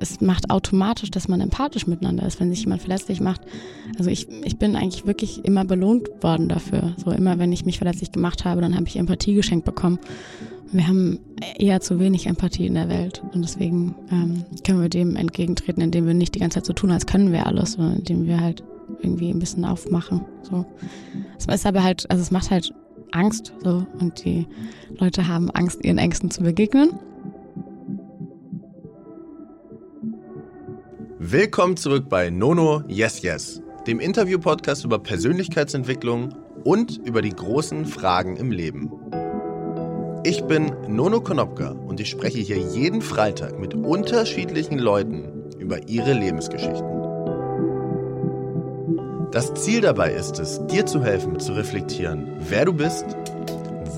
es macht automatisch, dass man empathisch miteinander ist, wenn sich jemand verletzlich macht. Also ich, ich bin eigentlich wirklich immer belohnt worden dafür. So immer, wenn ich mich verletzlich gemacht habe, dann habe ich Empathie geschenkt bekommen. Wir haben eher zu wenig Empathie in der Welt und deswegen ähm, können wir dem entgegentreten, indem wir nicht die ganze Zeit so tun, als können wir alles, sondern indem wir halt irgendwie ein bisschen aufmachen. So. Es ist aber halt, also es macht halt Angst so und die Leute haben Angst, ihren Ängsten zu begegnen. Willkommen zurück bei Nono Yes Yes, dem Interview-Podcast über Persönlichkeitsentwicklung und über die großen Fragen im Leben. Ich bin Nono Konopka und ich spreche hier jeden Freitag mit unterschiedlichen Leuten über ihre Lebensgeschichten. Das Ziel dabei ist es, dir zu helfen, zu reflektieren, wer du bist,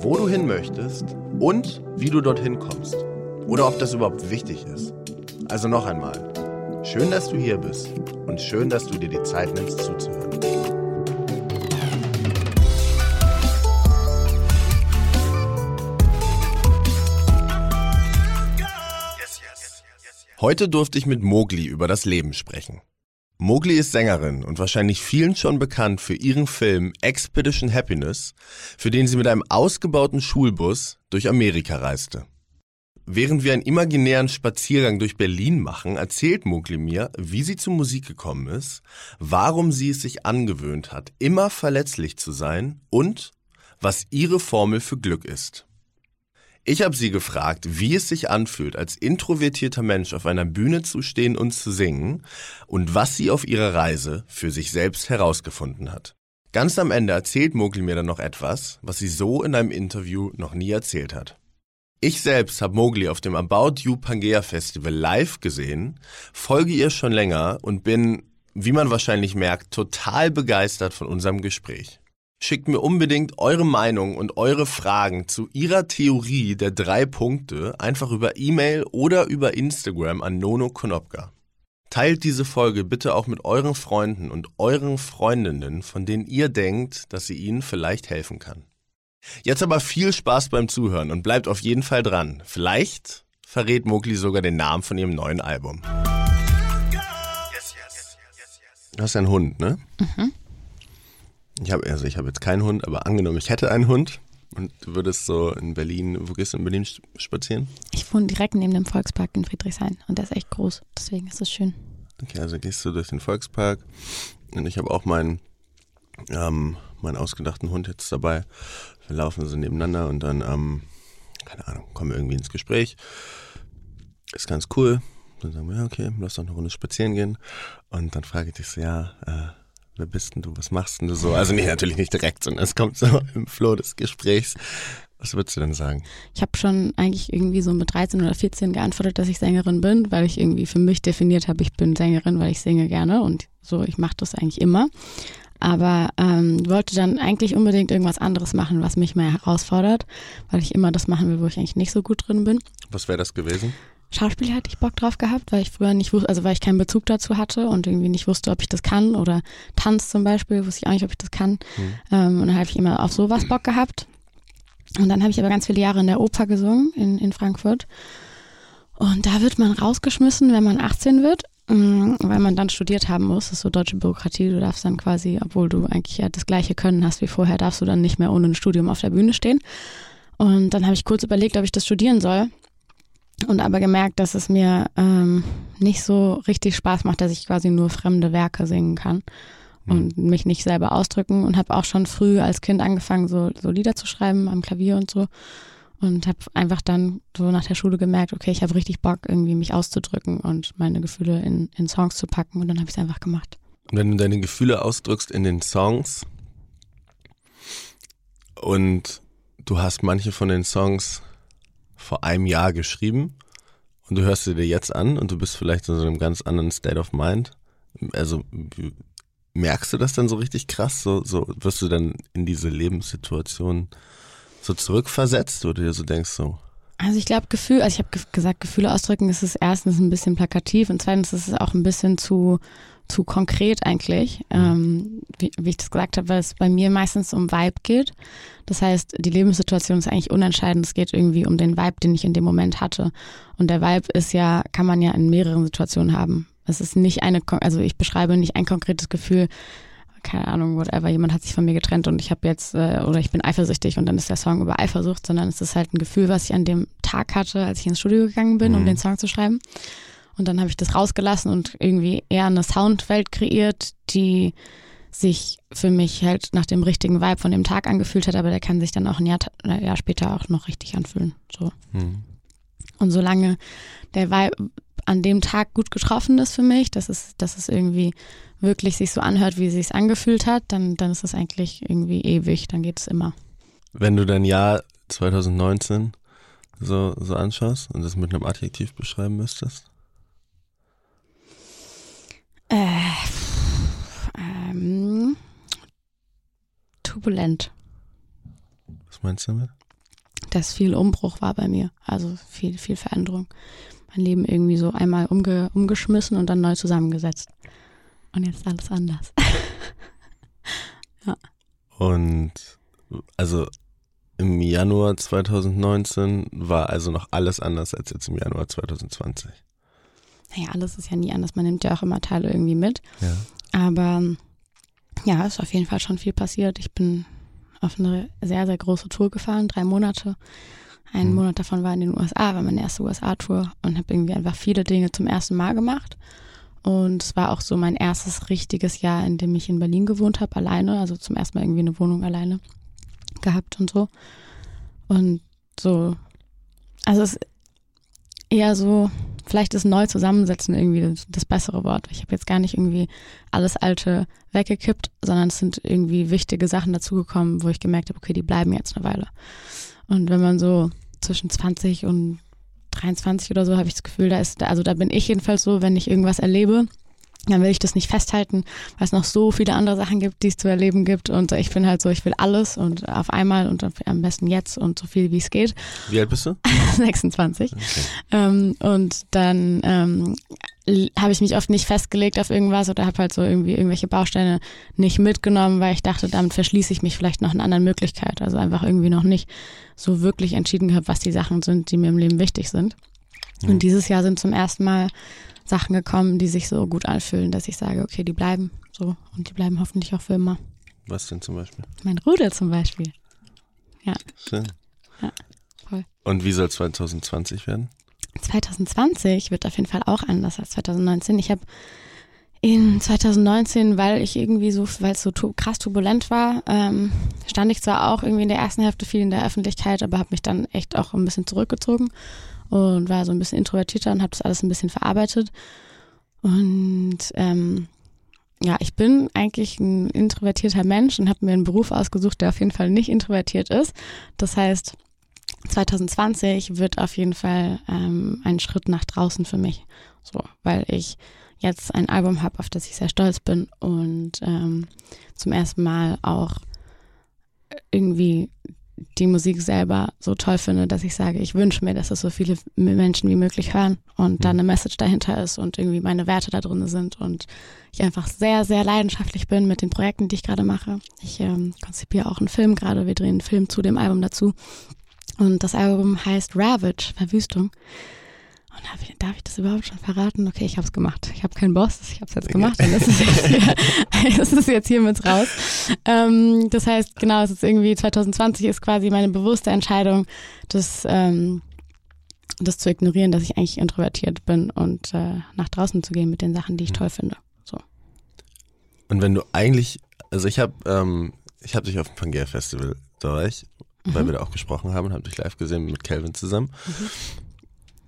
wo du hin möchtest und wie du dorthin kommst. Oder ob das überhaupt wichtig ist. Also noch einmal, schön, dass du hier bist und schön, dass du dir die Zeit nimmst zuzuhören. Heute durfte ich mit Mogli über das Leben sprechen. Mogli ist Sängerin und wahrscheinlich vielen schon bekannt für ihren Film Expedition Happiness, für den sie mit einem ausgebauten Schulbus durch Amerika reiste. Während wir einen imaginären Spaziergang durch Berlin machen, erzählt Mogli mir, wie sie zur Musik gekommen ist, warum sie es sich angewöhnt hat, immer verletzlich zu sein und was ihre Formel für Glück ist. Ich habe sie gefragt, wie es sich anfühlt, als introvertierter Mensch auf einer Bühne zu stehen und zu singen und was sie auf ihrer Reise für sich selbst herausgefunden hat. Ganz am Ende erzählt Mogli mir dann noch etwas, was sie so in einem Interview noch nie erzählt hat. Ich selbst habe Mowgli auf dem About You Pangea Festival live gesehen, folge ihr schon länger und bin, wie man wahrscheinlich merkt, total begeistert von unserem Gespräch. Schickt mir unbedingt eure Meinung und eure Fragen zu ihrer Theorie der drei Punkte einfach über E-Mail oder über Instagram an Nono Konopka. Teilt diese Folge bitte auch mit euren Freunden und euren Freundinnen, von denen ihr denkt, dass sie ihnen vielleicht helfen kann. Jetzt aber viel Spaß beim Zuhören und bleibt auf jeden Fall dran. Vielleicht verrät Mowgli sogar den Namen von ihrem neuen Album. Du hast einen Hund, ne? Mhm. Ich habe also ich habe jetzt keinen Hund, aber angenommen, ich hätte einen Hund und du würdest so in Berlin, wo gehst du in Berlin spazieren? Ich wohne direkt neben dem Volkspark in Friedrichshain und der ist echt groß, deswegen ist es schön. Okay, also gehst du durch den Volkspark und ich habe auch meinen ähm, meinen ausgedachten Hund jetzt dabei. Wir laufen so nebeneinander und dann, ähm, keine Ahnung, kommen wir irgendwie ins Gespräch. Ist ganz cool. Dann sagen wir, ja, okay, lass doch eine Runde spazieren gehen. Und dann frage ich dich so, ja, äh, wer bist denn du, was machst denn du so? Also nee, natürlich nicht direkt, sondern es kommt so im Flow des Gesprächs. Was würdest du denn sagen? Ich habe schon eigentlich irgendwie so mit 13 oder 14 geantwortet, dass ich Sängerin bin, weil ich irgendwie für mich definiert habe, ich bin Sängerin, weil ich singe gerne und so, ich mache das eigentlich immer. Aber ähm, wollte dann eigentlich unbedingt irgendwas anderes machen, was mich mehr herausfordert, weil ich immer das machen will, wo ich eigentlich nicht so gut drin bin. Was wäre das gewesen? Schauspiel hatte ich Bock drauf gehabt, weil ich früher nicht wusste, also weil ich keinen Bezug dazu hatte und irgendwie nicht wusste, ob ich das kann oder Tanz zum Beispiel, wusste ich auch nicht, ob ich das kann. Mhm. Ähm, und dann habe ich immer auf sowas Bock gehabt. Und dann habe ich aber ganz viele Jahre in der Oper gesungen in, in Frankfurt. Und da wird man rausgeschmissen, wenn man 18 wird, weil man dann studiert haben muss. Das ist so deutsche Bürokratie. Du darfst dann quasi, obwohl du eigentlich ja das gleiche Können hast wie vorher, darfst du dann nicht mehr ohne ein Studium auf der Bühne stehen. Und dann habe ich kurz überlegt, ob ich das studieren soll und aber gemerkt, dass es mir ähm, nicht so richtig Spaß macht, dass ich quasi nur fremde Werke singen kann und mhm. mich nicht selber ausdrücken und habe auch schon früh als Kind angefangen, so, so Lieder zu schreiben am Klavier und so und habe einfach dann so nach der Schule gemerkt, okay, ich habe richtig Bock, irgendwie mich auszudrücken und meine Gefühle in, in Songs zu packen und dann habe ich es einfach gemacht. Und wenn du deine Gefühle ausdrückst in den Songs und du hast manche von den Songs vor einem Jahr geschrieben und du hörst sie dir jetzt an und du bist vielleicht in so einem ganz anderen State of Mind. Also merkst du das dann so richtig krass? So, so wirst du dann in diese Lebenssituation so zurückversetzt, wo du dir so denkst, so. Also ich glaube, Gefühl, also ich habe ge gesagt, Gefühle ausdrücken ist es erstens ein bisschen plakativ und zweitens ist es auch ein bisschen zu zu konkret eigentlich, mhm. ähm, wie, wie, ich das gesagt habe, weil es bei mir meistens um Vibe geht. Das heißt, die Lebenssituation ist eigentlich unentscheidend. Es geht irgendwie um den Vibe, den ich in dem Moment hatte. Und der Vibe ist ja, kann man ja in mehreren Situationen haben. Es ist nicht eine, also ich beschreibe nicht ein konkretes Gefühl, keine Ahnung, whatever, jemand hat sich von mir getrennt und ich habe jetzt, äh, oder ich bin eifersüchtig und dann ist der Song über Eifersucht, sondern es ist halt ein Gefühl, was ich an dem Tag hatte, als ich ins Studio gegangen bin, mhm. um den Song zu schreiben. Und dann habe ich das rausgelassen und irgendwie eher eine Soundwelt kreiert, die sich für mich halt nach dem richtigen Vibe von dem Tag angefühlt hat, aber der kann sich dann auch ein Jahr, ein Jahr später auch noch richtig anfühlen. So. Mhm. Und solange der Vibe an dem Tag gut getroffen ist für mich, dass es, dass es irgendwie wirklich sich so anhört, wie es sich angefühlt hat, dann, dann ist es eigentlich irgendwie ewig, dann geht es immer. Wenn du dein Jahr 2019 so, so anschaust und das mit einem Adjektiv beschreiben müsstest? Äh, ähm, turbulent. Was meinst du damit? Dass viel Umbruch war bei mir, also viel, viel Veränderung. Mein Leben irgendwie so einmal umge, umgeschmissen und dann neu zusammengesetzt. Und jetzt ist alles anders. ja. Und also im Januar 2019 war also noch alles anders als jetzt im Januar 2020. Naja, alles ist ja nie anders. Man nimmt ja auch immer Teile irgendwie mit. Ja. Aber ja, ist auf jeden Fall schon viel passiert. Ich bin auf eine sehr, sehr große Tour gefahren, drei Monate. Ein mhm. Monat davon war in den USA, war meine erste USA-Tour und habe irgendwie einfach viele Dinge zum ersten Mal gemacht. Und es war auch so mein erstes richtiges Jahr, in dem ich in Berlin gewohnt habe, alleine. Also zum ersten Mal irgendwie eine Wohnung alleine gehabt und so. Und so, also es ist eher so, vielleicht ist neu zusammensetzen irgendwie das, das bessere Wort. Ich habe jetzt gar nicht irgendwie alles Alte weggekippt, sondern es sind irgendwie wichtige Sachen dazugekommen, wo ich gemerkt habe, okay, die bleiben jetzt eine Weile. Und wenn man so zwischen 20 und 23 oder so habe ich das Gefühl, da ist, also da bin ich jedenfalls so, wenn ich irgendwas erlebe, dann will ich das nicht festhalten, weil es noch so viele andere Sachen gibt, die es zu erleben gibt. Und ich bin halt so, ich will alles und auf einmal und am besten jetzt und so viel wie es geht. Wie alt bist du? 26. Okay. Ähm, und dann ähm, habe ich mich oft nicht festgelegt auf irgendwas oder habe halt so irgendwie irgendwelche Bausteine nicht mitgenommen, weil ich dachte, damit verschließe ich mich vielleicht noch einer anderen Möglichkeit. Also einfach irgendwie noch nicht so wirklich entschieden gehabt, was die Sachen sind, die mir im Leben wichtig sind. Mhm. Und dieses Jahr sind zum ersten Mal Sachen gekommen, die sich so gut anfühlen, dass ich sage, okay, die bleiben so und die bleiben hoffentlich auch für immer. Was denn zum Beispiel? Mein Rudel zum Beispiel. Ja. Schön. Ja, voll. Und wie soll 2020 werden? 2020 wird auf jeden Fall auch anders als 2019. Ich habe in 2019, weil ich irgendwie so, weil es so krass turbulent war, ähm, stand ich zwar auch irgendwie in der ersten Hälfte viel in der Öffentlichkeit, aber habe mich dann echt auch ein bisschen zurückgezogen und war so ein bisschen introvertierter und habe das alles ein bisschen verarbeitet. Und ähm, ja, ich bin eigentlich ein introvertierter Mensch und habe mir einen Beruf ausgesucht, der auf jeden Fall nicht introvertiert ist. Das heißt, 2020 wird auf jeden Fall ähm, ein Schritt nach draußen für mich. So, weil ich jetzt ein Album habe, auf das ich sehr stolz bin und ähm, zum ersten Mal auch irgendwie die Musik selber so toll finde, dass ich sage, ich wünsche mir, dass es so viele Menschen wie möglich hören und mhm. da eine Message dahinter ist und irgendwie meine Werte da drin sind und ich einfach sehr, sehr leidenschaftlich bin mit den Projekten, die ich gerade mache. Ich ähm, konzipiere auch einen Film gerade, wir drehen einen Film zu dem Album dazu und das Album heißt Ravage, Verwüstung. Und darf ich, darf ich das überhaupt schon verraten? Okay, ich habe es gemacht. Ich habe keinen Boss, ich habe es jetzt gemacht und das ist jetzt, hier, das ist jetzt hiermit raus. Ähm, das heißt, genau, es ist irgendwie 2020 ist quasi meine bewusste Entscheidung, das, ähm, das zu ignorieren, dass ich eigentlich introvertiert bin und äh, nach draußen zu gehen mit den Sachen, die ich hm. toll finde. So. Und wenn du eigentlich, also ich habe ähm, ich habe dich auf dem Pangea Festival da war ich, mhm. weil wir da auch gesprochen haben und habe dich live gesehen mit Calvin zusammen. Mhm.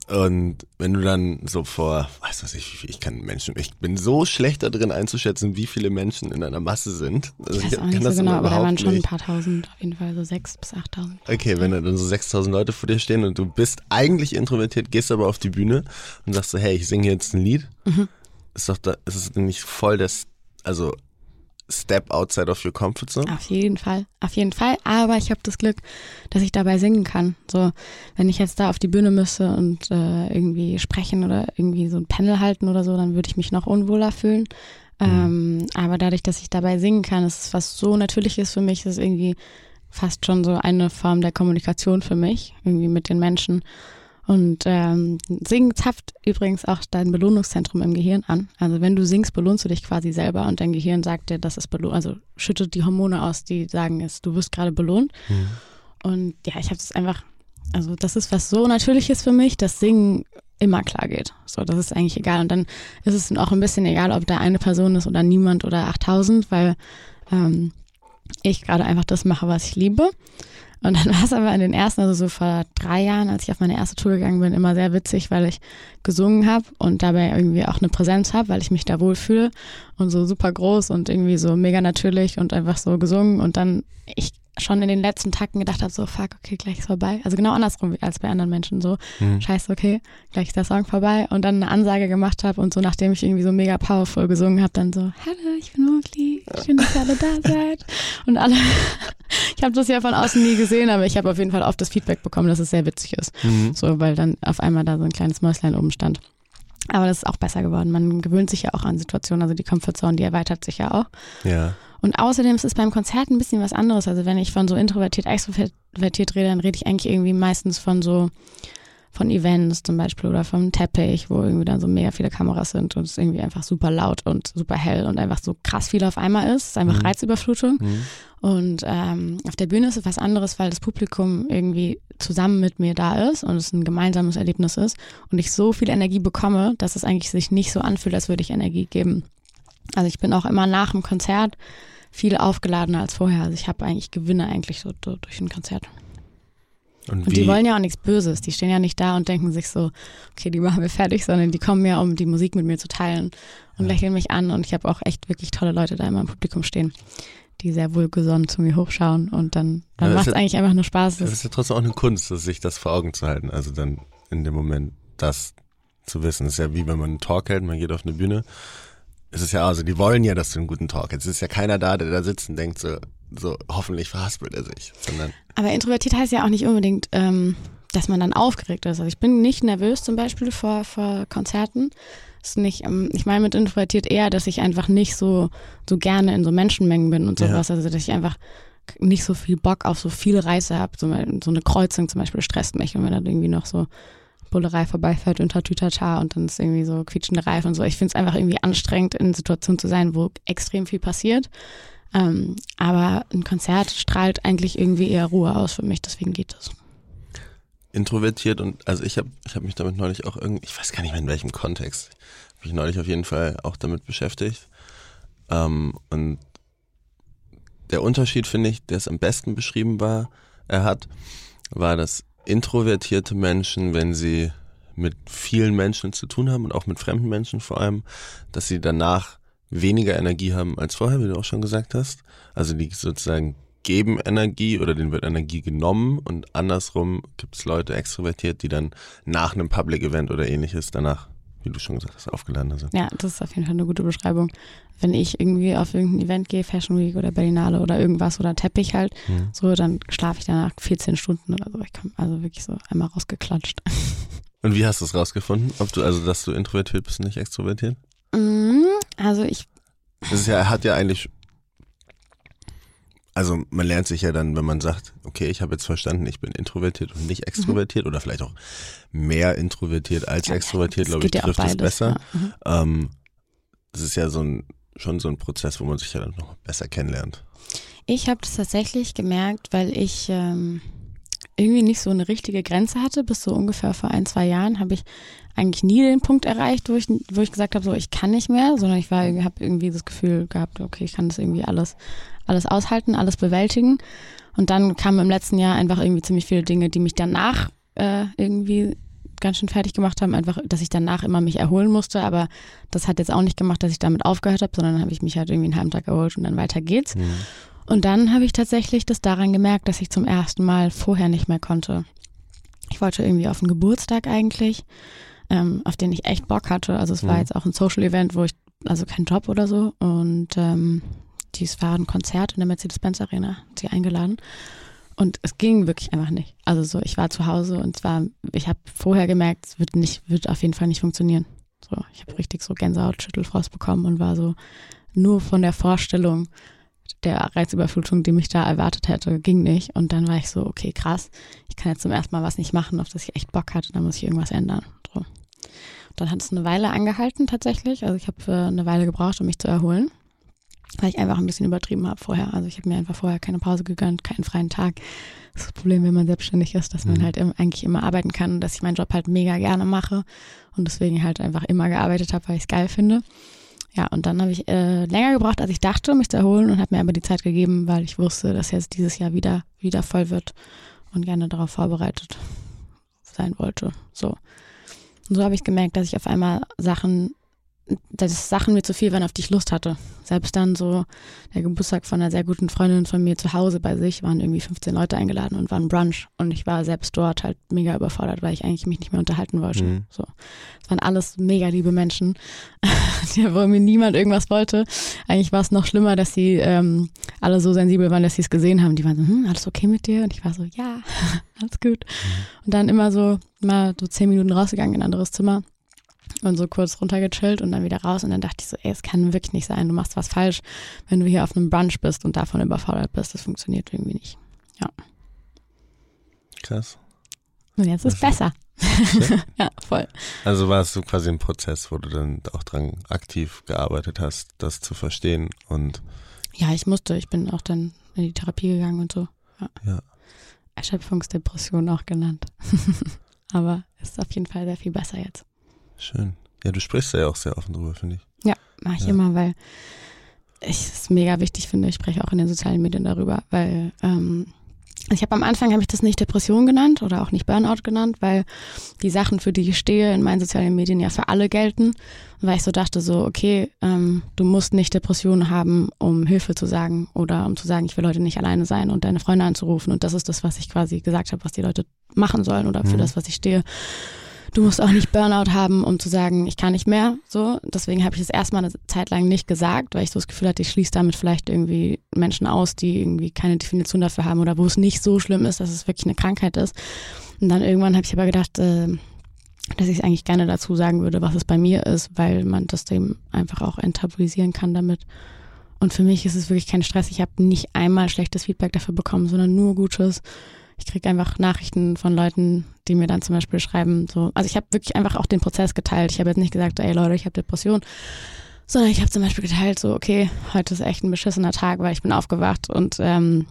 Und wenn du dann so vor, weiß was ich, ich kann Menschen, ich bin so schlecht da drin einzuschätzen, wie viele Menschen in einer Masse sind. Also ich weiß auch nicht so genau, aber da waren schon ein paar tausend, auf jeden Fall so sechs bis achttausend. Okay, wenn da dann so sechstausend Leute vor dir stehen und du bist eigentlich introvertiert, gehst aber auf die Bühne und sagst so, hey, ich singe jetzt ein Lied, mhm. ist doch da, ist es nicht voll das, also Step outside of your comfort zone? Auf jeden Fall, auf jeden Fall. Aber ich habe das Glück, dass ich dabei singen kann. So, wenn ich jetzt da auf die Bühne müsste und äh, irgendwie sprechen oder irgendwie so ein Panel halten oder so, dann würde ich mich noch unwohler fühlen. Ähm, aber dadurch, dass ich dabei singen kann, ist es was so Natürliches für mich, ist irgendwie fast schon so eine Form der Kommunikation für mich, irgendwie mit den Menschen. Und ähm, Singen zapft übrigens auch dein Belohnungszentrum im Gehirn an. Also wenn du singst, belohnst du dich quasi selber und dein Gehirn sagt dir, dass es belohnt, also schüttet die Hormone aus, die sagen es, du wirst gerade belohnt. Mhm. Und ja, ich habe es einfach, also das ist was so Natürliches für mich, dass Singen immer klar geht. So, das ist eigentlich egal. Und dann ist es auch ein bisschen egal, ob da eine Person ist oder niemand oder 8000, weil ähm, ich gerade einfach das mache, was ich liebe. Und dann war es aber in den ersten, also so vor drei Jahren, als ich auf meine erste Tour gegangen bin, immer sehr witzig, weil ich gesungen habe und dabei irgendwie auch eine Präsenz habe, weil ich mich da wohlfühle und so super groß und irgendwie so mega natürlich und einfach so gesungen. Und dann ich schon in den letzten Takten gedacht habe, so fuck, okay, gleich ist vorbei. Also genau andersrum als bei anderen Menschen so, mhm. scheiße, okay, gleich ist der Song vorbei und dann eine Ansage gemacht habe und so nachdem ich irgendwie so mega powerful gesungen habe, dann so, hallo, ich bin Mowgli, schön, dass ihr alle da seid und alle, ich habe das ja von außen nie gesehen, aber ich habe auf jeden Fall oft das Feedback bekommen, dass es sehr witzig ist, mhm. so, weil dann auf einmal da so ein kleines Mäuslein oben stand. Aber das ist auch besser geworden. Man gewöhnt sich ja auch an Situationen, also die Comfortzone, die erweitert sich ja auch. Ja. Und außerdem ist es beim Konzert ein bisschen was anderes. Also wenn ich von so introvertiert, extrovertiert rede, dann rede ich eigentlich irgendwie meistens von so von Events zum Beispiel oder vom Teppich, wo irgendwie dann so mega viele Kameras sind und es irgendwie einfach super laut und super hell und einfach so krass viel auf einmal ist. Es ist einfach mhm. Reizüberflutung. Mhm. Und ähm, auf der Bühne ist es was anderes, weil das Publikum irgendwie zusammen mit mir da ist und es ein gemeinsames Erlebnis ist und ich so viel Energie bekomme, dass es eigentlich sich nicht so anfühlt, als würde ich Energie geben. Also ich bin auch immer nach dem Konzert viel aufgeladener als vorher. Also ich habe eigentlich Gewinne eigentlich so durch ein Konzert. Und, und die wollen ja auch nichts Böses. Die stehen ja nicht da und denken sich so, okay, die machen wir fertig, sondern die kommen ja, um die Musik mit mir zu teilen und ja. lächeln mich an. Und ich habe auch echt wirklich tolle Leute da immer im Publikum stehen, die sehr wohlgesonnen zu mir hochschauen. Und dann, dann ja, macht es ja, eigentlich einfach nur Spaß. Das ist ja trotzdem auch eine Kunst, sich das vor Augen zu halten. Also dann in dem Moment das zu wissen. Das ist ja wie wenn man einen Talk hält, man geht auf eine Bühne es ist ja, also die wollen ja, dass du einen guten Talk Jetzt ist ja keiner da, der da sitzt und denkt so, so hoffentlich verhaspelt er sich. Sondern Aber introvertiert heißt ja auch nicht unbedingt, ähm, dass man dann aufgeregt ist. Also ich bin nicht nervös zum Beispiel vor, vor Konzerten. Ist nicht, ähm, ich meine mit introvertiert eher, dass ich einfach nicht so, so gerne in so Menschenmengen bin und sowas. Ja. Also dass ich einfach nicht so viel Bock auf so viele Reise habe. So, so eine Kreuzung zum Beispiel stresst mich, wenn man dann irgendwie noch so Bullerei vorbeifährt und Tatütata und dann ist irgendwie so quietschende Reifen und so. Ich finde es einfach irgendwie anstrengend, in Situationen zu sein, wo extrem viel passiert. Ähm, aber ein Konzert strahlt eigentlich irgendwie eher Ruhe aus für mich, deswegen geht das. Introvertiert und also ich habe ich hab mich damit neulich auch irgendwie, ich weiß gar nicht mehr in welchem Kontext, habe mich neulich auf jeden Fall auch damit beschäftigt. Ähm, und der Unterschied, finde ich, der es am besten beschrieben war, er hat, war, dass introvertierte Menschen, wenn sie mit vielen Menschen zu tun haben und auch mit fremden Menschen vor allem, dass sie danach weniger Energie haben als vorher, wie du auch schon gesagt hast. Also die sozusagen geben Energie oder denen wird Energie genommen und andersrum gibt es Leute extrovertiert, die dann nach einem Public Event oder ähnliches danach wie du schon gesagt hast, aufgeladen sind. Ja, das ist auf jeden Fall eine gute Beschreibung. Wenn ich irgendwie auf irgendein Event gehe, Fashion Week oder Berlinale oder irgendwas oder Teppich halt, mhm. so, dann schlafe ich danach 14 Stunden oder so. Ich komme also wirklich so einmal rausgeklatscht. Und wie hast du es rausgefunden? Ob du, also, dass du introvertiert bist und nicht extrovertiert? Mhm, also ich. Das ist ja, er hat ja eigentlich also man lernt sich ja dann, wenn man sagt, okay, ich habe jetzt verstanden, ich bin introvertiert und nicht extrovertiert mhm. oder vielleicht auch mehr introvertiert als ja, extrovertiert, glaube ich, ja trifft es besser. Ja. Mhm. Ähm, das ist ja so ein schon so ein Prozess, wo man sich ja dann noch besser kennenlernt. Ich habe das tatsächlich gemerkt, weil ich ähm, irgendwie nicht so eine richtige Grenze hatte. Bis so ungefähr vor ein, zwei Jahren habe ich eigentlich nie den Punkt erreicht, wo ich, wo ich gesagt habe, so ich kann nicht mehr, sondern ich war, habe irgendwie das Gefühl gehabt, okay, ich kann das irgendwie alles alles aushalten, alles bewältigen. Und dann kamen im letzten Jahr einfach irgendwie ziemlich viele Dinge, die mich danach äh, irgendwie ganz schön fertig gemacht haben, einfach, dass ich danach immer mich erholen musste, aber das hat jetzt auch nicht gemacht, dass ich damit aufgehört habe, sondern habe ich mich halt irgendwie einen halben Tag erholt und dann weiter geht's. Mhm. Und dann habe ich tatsächlich das daran gemerkt, dass ich zum ersten Mal vorher nicht mehr konnte. Ich wollte irgendwie auf einen Geburtstag eigentlich, ähm, auf den ich echt Bock hatte. Also es war mhm. jetzt auch ein Social Event, wo ich, also kein Job oder so. Und ähm, dies war ein Konzert in der Mercedes-Benz Arena, sie eingeladen. Und es ging wirklich einfach nicht. Also so, ich war zu Hause und zwar, ich habe vorher gemerkt, es wird nicht, wird auf jeden Fall nicht funktionieren. So, ich habe richtig so Gänsehaut, Schüttelfrost bekommen und war so nur von der Vorstellung der Reizüberflutung, die mich da erwartet hätte, ging nicht. Und dann war ich so, okay, krass, ich kann jetzt zum ersten Mal was nicht machen, auf das ich echt Bock hatte, dann muss ich irgendwas ändern. So. Dann hat es eine Weile angehalten tatsächlich. Also ich habe äh, eine Weile gebraucht, um mich zu erholen, weil ich einfach ein bisschen übertrieben habe vorher. Also ich habe mir einfach vorher keine Pause gegönnt, keinen freien Tag. Das, ist das Problem, wenn man selbstständig ist, dass man mhm. halt eigentlich immer arbeiten kann und dass ich meinen Job halt mega gerne mache und deswegen halt einfach immer gearbeitet habe, weil ich es geil finde. Ja, und dann habe ich äh, länger gebraucht, als ich dachte, um mich zu erholen und habe mir aber die Zeit gegeben, weil ich wusste, dass jetzt dieses Jahr wieder, wieder voll wird und gerne darauf vorbereitet sein wollte. So. Und so habe ich gemerkt, dass ich auf einmal Sachen dass Sachen mir zu viel waren, auf die ich Lust hatte. Selbst dann so der Geburtstag von einer sehr guten Freundin von mir zu Hause bei sich waren irgendwie 15 Leute eingeladen und waren Brunch und ich war selbst dort halt mega überfordert, weil ich eigentlich mich nicht mehr unterhalten wollte. Mhm. So, es waren alles mega liebe Menschen, wo mir niemand irgendwas wollte. Eigentlich war es noch schlimmer, dass sie ähm, alle so sensibel waren, dass sie es gesehen haben. Die waren so, hm, alles okay mit dir? Und ich war so, ja, alles gut. Mhm. Und dann immer so mal so zehn Minuten rausgegangen in ein anderes Zimmer und so kurz runtergechillt und dann wieder raus. Und dann dachte ich so, ey, es kann wirklich nicht sein. Du machst was falsch, wenn du hier auf einem Brunch bist und davon überfordert bist. Das funktioniert irgendwie nicht. Ja. Krass. Und jetzt ist es besser. ja, voll. Also war es so quasi ein Prozess, wo du dann auch dran aktiv gearbeitet hast, das zu verstehen und. Ja, ich musste. Ich bin auch dann in die Therapie gegangen und so. Ja. ja. Erschöpfungsdepression auch genannt. Aber ist auf jeden Fall sehr viel besser jetzt. Schön. Ja, du sprichst da ja auch sehr offen drüber, finde ich. Ja, mache ich ja. immer, weil ich es mega wichtig finde. Ich spreche auch in den sozialen Medien darüber, weil ähm, ich habe am Anfang habe ich das nicht Depression genannt oder auch nicht Burnout genannt, weil die Sachen, für die ich stehe in meinen sozialen Medien ja für alle gelten. Weil ich so dachte, so, okay, ähm, du musst nicht Depressionen haben, um Hilfe zu sagen oder um zu sagen, ich will heute nicht alleine sein und deine Freunde anzurufen. Und das ist das, was ich quasi gesagt habe, was die Leute machen sollen oder für mhm. das, was ich stehe du musst auch nicht Burnout haben, um zu sagen, ich kann nicht mehr. So, deswegen habe ich es erstmal eine Zeit lang nicht gesagt, weil ich so das Gefühl hatte, ich schließe damit vielleicht irgendwie Menschen aus, die irgendwie keine Definition dafür haben oder wo es nicht so schlimm ist, dass es wirklich eine Krankheit ist. Und dann irgendwann habe ich aber gedacht, äh, dass ich es eigentlich gerne dazu sagen würde, was es bei mir ist, weil man das dem einfach auch enttabuisieren kann damit. Und für mich ist es wirklich kein Stress. Ich habe nicht einmal schlechtes Feedback dafür bekommen, sondern nur Gutes ich kriege einfach Nachrichten von Leuten, die mir dann zum Beispiel schreiben, so, also ich habe wirklich einfach auch den Prozess geteilt. Ich habe jetzt nicht gesagt, ey Leute, ich habe Depression, sondern ich habe zum Beispiel geteilt, so, okay, heute ist echt ein beschissener Tag, weil ich bin aufgewacht und ähm,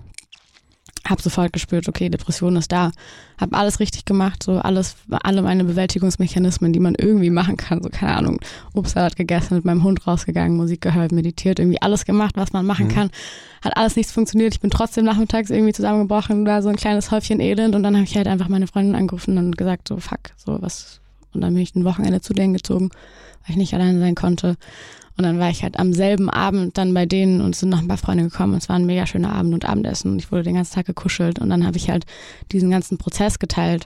habe sofort gespürt, okay, Depression ist da. Habe alles richtig gemacht, so alles, alle meine Bewältigungsmechanismen, die man irgendwie machen kann, so keine Ahnung, Obstsalat gegessen, mit meinem Hund rausgegangen, Musik gehört, meditiert, irgendwie alles gemacht, was man machen mhm. kann. Hat alles nichts funktioniert. Ich bin trotzdem nachmittags irgendwie zusammengebrochen, war so ein kleines Häufchen Elend und dann habe ich halt einfach meine Freundin angerufen und gesagt, so fuck, so was. Und dann bin ich ein Wochenende zu denen gezogen, weil ich nicht alleine sein konnte. Und dann war ich halt am selben Abend dann bei denen und sind noch ein paar Freunde gekommen. Es war ein mega schöner Abend und Abendessen. Und ich wurde den ganzen Tag gekuschelt. Und dann habe ich halt diesen ganzen Prozess geteilt,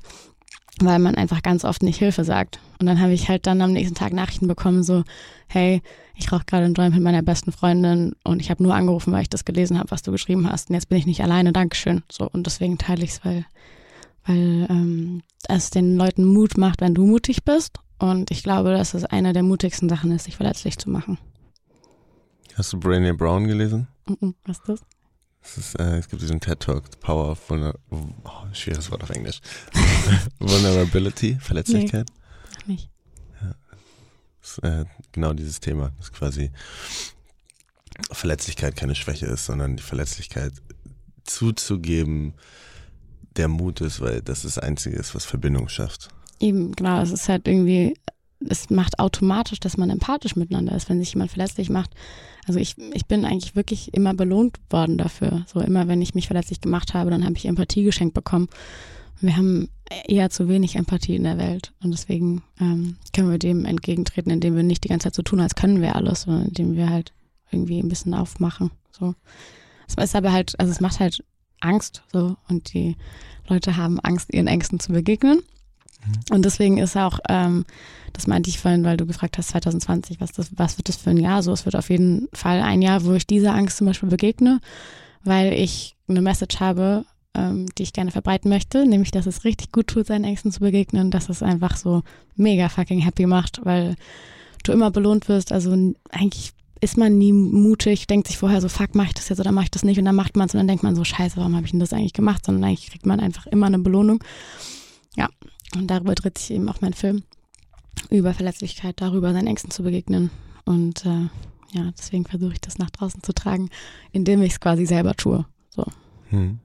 weil man einfach ganz oft nicht Hilfe sagt. Und dann habe ich halt dann am nächsten Tag Nachrichten bekommen, so, hey, ich rauche gerade einen Joint mit meiner besten Freundin und ich habe nur angerufen, weil ich das gelesen habe, was du geschrieben hast. Und jetzt bin ich nicht alleine, Dankeschön. So, und deswegen teile ich es, weil, weil ähm, es den Leuten Mut macht, wenn du mutig bist und ich glaube, dass es eine der mutigsten Sachen ist, sich verletzlich zu machen. Hast du Brainy Brown gelesen? was ist das? Es, ist, äh, es gibt diesen TED Talk, The Power of Vulner oh, schweres Wort auf Englisch. Vulnerability, Verletzlichkeit. Nee, nicht. Ja. Äh, genau dieses Thema, dass quasi Verletzlichkeit keine Schwäche ist, sondern die Verletzlichkeit zuzugeben, der Mut ist, weil das das Einzige ist, was Verbindung schafft. Eben, genau, es ist halt irgendwie, es macht automatisch, dass man empathisch miteinander ist, wenn sich jemand verletzlich macht. Also ich, ich bin eigentlich wirklich immer belohnt worden dafür. So immer, wenn ich mich verletzlich gemacht habe, dann habe ich Empathie geschenkt bekommen. Wir haben eher zu wenig Empathie in der Welt und deswegen ähm, können wir dem entgegentreten, indem wir nicht die ganze Zeit so tun, als können wir alles, sondern indem wir halt irgendwie ein bisschen aufmachen. So. Es ist aber halt, also es macht halt Angst so und die Leute haben Angst, ihren Ängsten zu begegnen. Mhm. Und deswegen ist auch, ähm, das meinte ich vorhin, weil du gefragt hast, 2020, was, das, was wird das für ein Jahr? So, es wird auf jeden Fall ein Jahr, wo ich dieser Angst zum Beispiel begegne, weil ich eine Message habe, ähm, die ich gerne verbreiten möchte, nämlich, dass es richtig gut tut, seinen Ängsten zu begegnen, dass es einfach so mega fucking happy macht, weil du immer belohnt wirst. Also eigentlich ist man nie mutig, denkt sich vorher so, fuck, mach ich das jetzt oder mach ich das nicht und dann macht man es und dann denkt man so, scheiße, warum habe ich denn das eigentlich gemacht? Sondern eigentlich kriegt man einfach immer eine Belohnung. Und darüber dreht sich eben auch mein Film. Über Verletzlichkeit, darüber seinen Ängsten zu begegnen. Und äh, ja, deswegen versuche ich das nach draußen zu tragen, indem ich es quasi selber tue. So. Hm.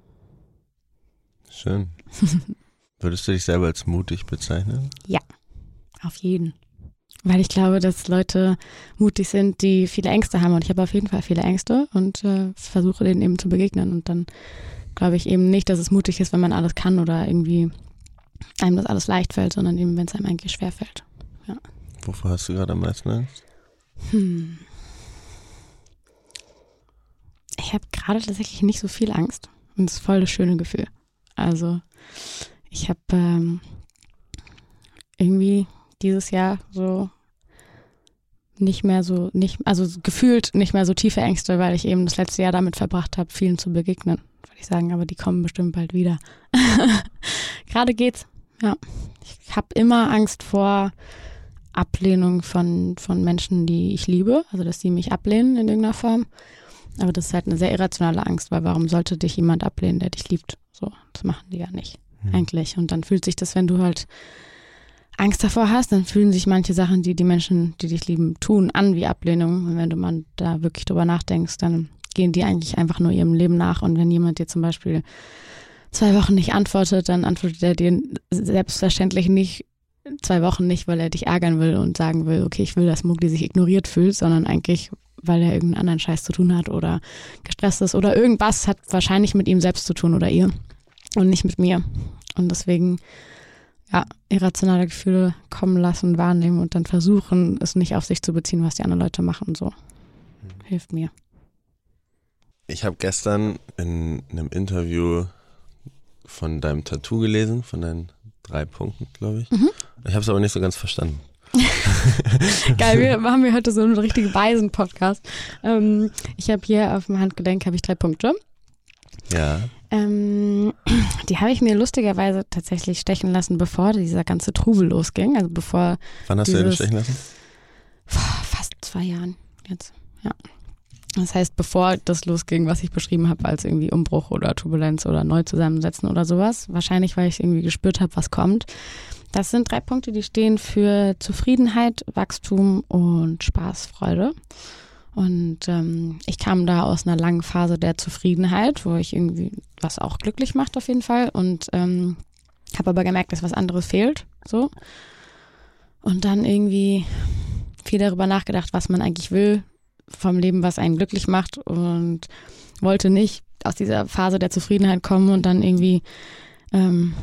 Schön. Würdest du dich selber als mutig bezeichnen? Ja, auf jeden. Weil ich glaube, dass Leute mutig sind, die viele Ängste haben. Und ich habe auf jeden Fall viele Ängste und äh, versuche denen eben zu begegnen. Und dann glaube ich eben nicht, dass es mutig ist, wenn man alles kann oder irgendwie einem das alles leicht fällt, sondern eben, wenn es einem eigentlich schwer fällt. Ja. Wovor hast du gerade am meisten Angst? Hm. Ich habe gerade tatsächlich nicht so viel Angst. Und es ist voll das schöne Gefühl. Also ich habe ähm, irgendwie dieses Jahr so nicht mehr so, nicht, also gefühlt nicht mehr so tiefe Ängste, weil ich eben das letzte Jahr damit verbracht habe, vielen zu begegnen, würde ich sagen, aber die kommen bestimmt bald wieder. Gerade geht's, ja. Ich habe immer Angst vor Ablehnung von, von Menschen, die ich liebe, also dass sie mich ablehnen in irgendeiner Form. Aber das ist halt eine sehr irrationale Angst, weil warum sollte dich jemand ablehnen, der dich liebt? So, das machen die ja nicht, hm. eigentlich. Und dann fühlt sich das, wenn du halt Angst davor hast, dann fühlen sich manche Sachen, die die Menschen, die dich lieben, tun, an wie Ablehnung. Und wenn du mal da wirklich drüber nachdenkst, dann gehen die eigentlich einfach nur ihrem Leben nach. Und wenn jemand dir zum Beispiel zwei Wochen nicht antwortet, dann antwortet er dir selbstverständlich nicht zwei Wochen nicht, weil er dich ärgern will und sagen will, okay, ich will, dass Mugli sich ignoriert fühlt, sondern eigentlich, weil er irgendeinen anderen Scheiß zu tun hat oder gestresst ist oder irgendwas hat wahrscheinlich mit ihm selbst zu tun oder ihr und nicht mit mir. Und deswegen ja, irrationale Gefühle kommen lassen, wahrnehmen und dann versuchen, es nicht auf sich zu beziehen, was die anderen Leute machen. So hilft mir. Ich habe gestern in einem Interview von deinem Tattoo gelesen, von deinen drei Punkten, glaube ich. Mhm. Ich habe es aber nicht so ganz verstanden. Geil, wir wir heute so einen richtigen Weisen-Podcast. Ähm, ich habe hier auf dem Handgelenk habe ich drei Punkte. Ja. Ähm, die habe ich mir lustigerweise tatsächlich stechen lassen, bevor dieser ganze Trubel losging. Also bevor. Wann hast dieses, du den stechen lassen? Fast zwei Jahren jetzt, ja. Das heißt, bevor das losging, was ich beschrieben habe, als irgendwie Umbruch oder Turbulenz oder Neuzusammensetzen oder sowas, wahrscheinlich, weil ich irgendwie gespürt habe, was kommt. Das sind drei Punkte, die stehen für Zufriedenheit, Wachstum und Spaß, Freude. Und ähm, ich kam da aus einer langen Phase der Zufriedenheit, wo ich irgendwie was auch glücklich macht auf jeden Fall. Und ähm, habe aber gemerkt, dass was anderes fehlt. So. Und dann irgendwie viel darüber nachgedacht, was man eigentlich will vom Leben, was einen glücklich macht und wollte nicht aus dieser Phase der Zufriedenheit kommen und dann irgendwie ähm,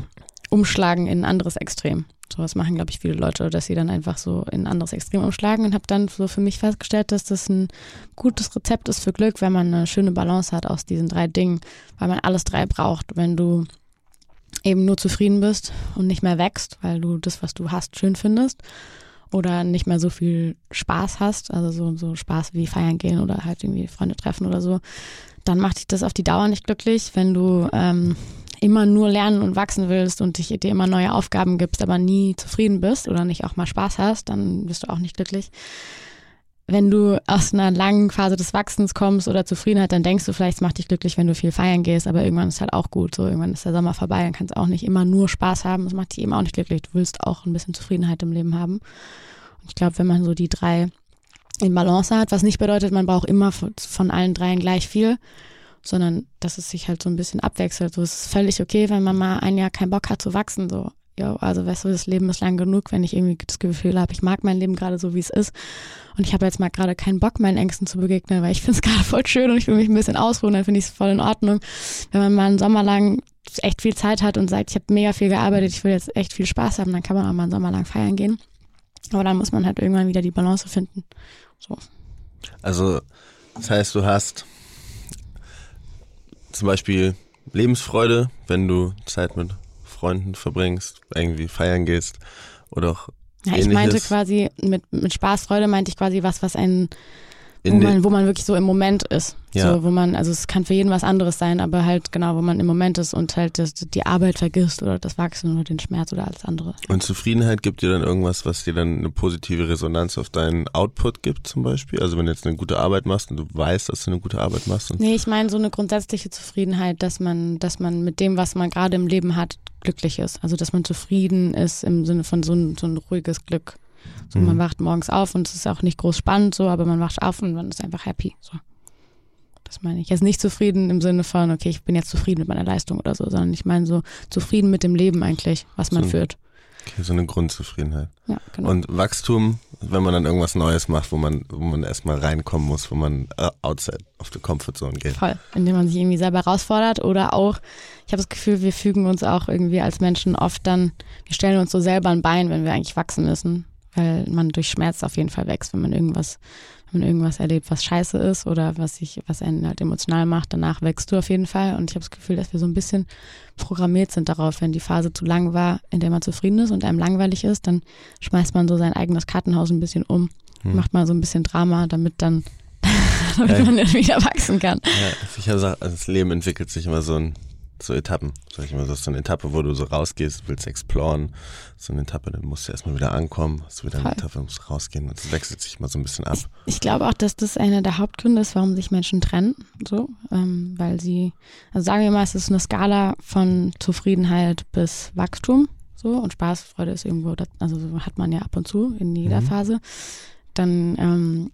umschlagen in ein anderes Extrem. Sowas machen, glaube ich, viele Leute, dass sie dann einfach so in ein anderes Extrem umschlagen und habe dann so für mich festgestellt, dass das ein gutes Rezept ist für Glück, wenn man eine schöne Balance hat aus diesen drei Dingen, weil man alles drei braucht. Wenn du eben nur zufrieden bist und nicht mehr wächst, weil du das, was du hast, schön findest oder nicht mehr so viel Spaß hast, also so, so Spaß wie feiern gehen oder halt irgendwie Freunde treffen oder so, dann macht dich das auf die Dauer nicht glücklich. Wenn du ähm, immer nur lernen und wachsen willst und dich dir immer neue Aufgaben gibst, aber nie zufrieden bist oder nicht auch mal Spaß hast, dann bist du auch nicht glücklich. Wenn du aus einer langen Phase des Wachsens kommst oder Zufriedenheit, dann denkst du vielleicht, es macht dich glücklich, wenn du viel feiern gehst, aber irgendwann ist halt auch gut. So, irgendwann ist der Sommer vorbei, dann kannst du auch nicht immer nur Spaß haben. Es macht dich eben auch nicht glücklich. Du willst auch ein bisschen Zufriedenheit im Leben haben. Und ich glaube, wenn man so die drei in Balance hat, was nicht bedeutet, man braucht immer von allen dreien gleich viel, sondern dass es sich halt so ein bisschen abwechselt. So es ist völlig okay, wenn man mal ein Jahr keinen Bock hat zu wachsen. So, ja, also weißt du, das Leben ist lang genug, wenn ich irgendwie das Gefühl habe, ich mag mein Leben gerade so, wie es ist. Und ich habe jetzt mal gerade keinen Bock, meinen Ängsten zu begegnen, weil ich finde es gerade voll schön und ich will mich ein bisschen ausruhen, dann finde ich es voll in Ordnung. Wenn man mal einen Sommer lang echt viel Zeit hat und sagt, ich habe mega viel gearbeitet, ich will jetzt echt viel Spaß haben, dann kann man auch mal einen Sommer lang feiern gehen. Aber dann muss man halt irgendwann wieder die Balance finden. So. Also, das heißt, du hast zum Beispiel Lebensfreude, wenn du Zeit mit Freunden verbringst, irgendwie feiern gehst oder auch ja, ich meinte quasi mit, mit Spaß, Freude meinte ich quasi was, was einen wo man, wo man wirklich so im Moment ist. Ja. So, wo man, also es kann für jeden was anderes sein, aber halt genau, wo man im Moment ist und halt das, die Arbeit vergisst oder das Wachsen oder den Schmerz oder alles andere. Und Zufriedenheit gibt dir dann irgendwas, was dir dann eine positive Resonanz auf deinen Output gibt zum Beispiel? Also wenn du jetzt eine gute Arbeit machst und du weißt, dass du eine gute Arbeit machst? nee, ich meine so eine grundsätzliche Zufriedenheit, dass man, dass man mit dem, was man gerade im Leben hat, glücklich ist. Also dass man zufrieden ist im Sinne von so ein, so ein ruhiges Glück. So, mhm. Man wacht morgens auf und es ist auch nicht groß spannend so, aber man wacht auf und man ist einfach happy. So. Das meine ich. Jetzt nicht zufrieden im Sinne von, okay, ich bin jetzt zufrieden mit meiner Leistung oder so, sondern ich meine so zufrieden mit dem Leben eigentlich, was man so, führt. Okay, so eine Grundzufriedenheit. Ja, genau. Und Wachstum, wenn man dann irgendwas Neues macht, wo man, wo man erstmal reinkommen muss, wo man uh, outside of the comfort zone geht. Voll, indem man sich irgendwie selber herausfordert oder auch, ich habe das Gefühl, wir fügen uns auch irgendwie als Menschen oft dann, wir stellen uns so selber ein Bein, wenn wir eigentlich wachsen müssen weil man durch Schmerz auf jeden Fall wächst, wenn man irgendwas, man irgendwas erlebt, was scheiße ist oder was sich, was einen halt emotional macht, danach wächst du auf jeden Fall. Und ich habe das Gefühl, dass wir so ein bisschen programmiert sind darauf, wenn die Phase zu lang war, in der man zufrieden ist und einem langweilig ist, dann schmeißt man so sein eigenes Kartenhaus ein bisschen um, hm. macht mal so ein bisschen Drama, damit dann damit man wieder wachsen kann. Ja, ich habe gesagt, das Leben entwickelt sich immer so ein so Etappen, sag ich mal, so ist so eine Etappe, wo du so rausgehst, willst exploren, so eine Etappe, dann musst du erstmal wieder ankommen, hast du wieder eine Etappe, musst rausgehen und das wechselt sich mal so ein bisschen ab. Ich, ich glaube auch, dass das einer der Hauptgründe ist, warum sich Menschen trennen, so, ähm, weil sie, also sagen wir mal, es ist eine Skala von Zufriedenheit bis Wachstum, so, und Spaß, Freude ist irgendwo, also hat man ja ab und zu in jeder mhm. Phase, dann ähm,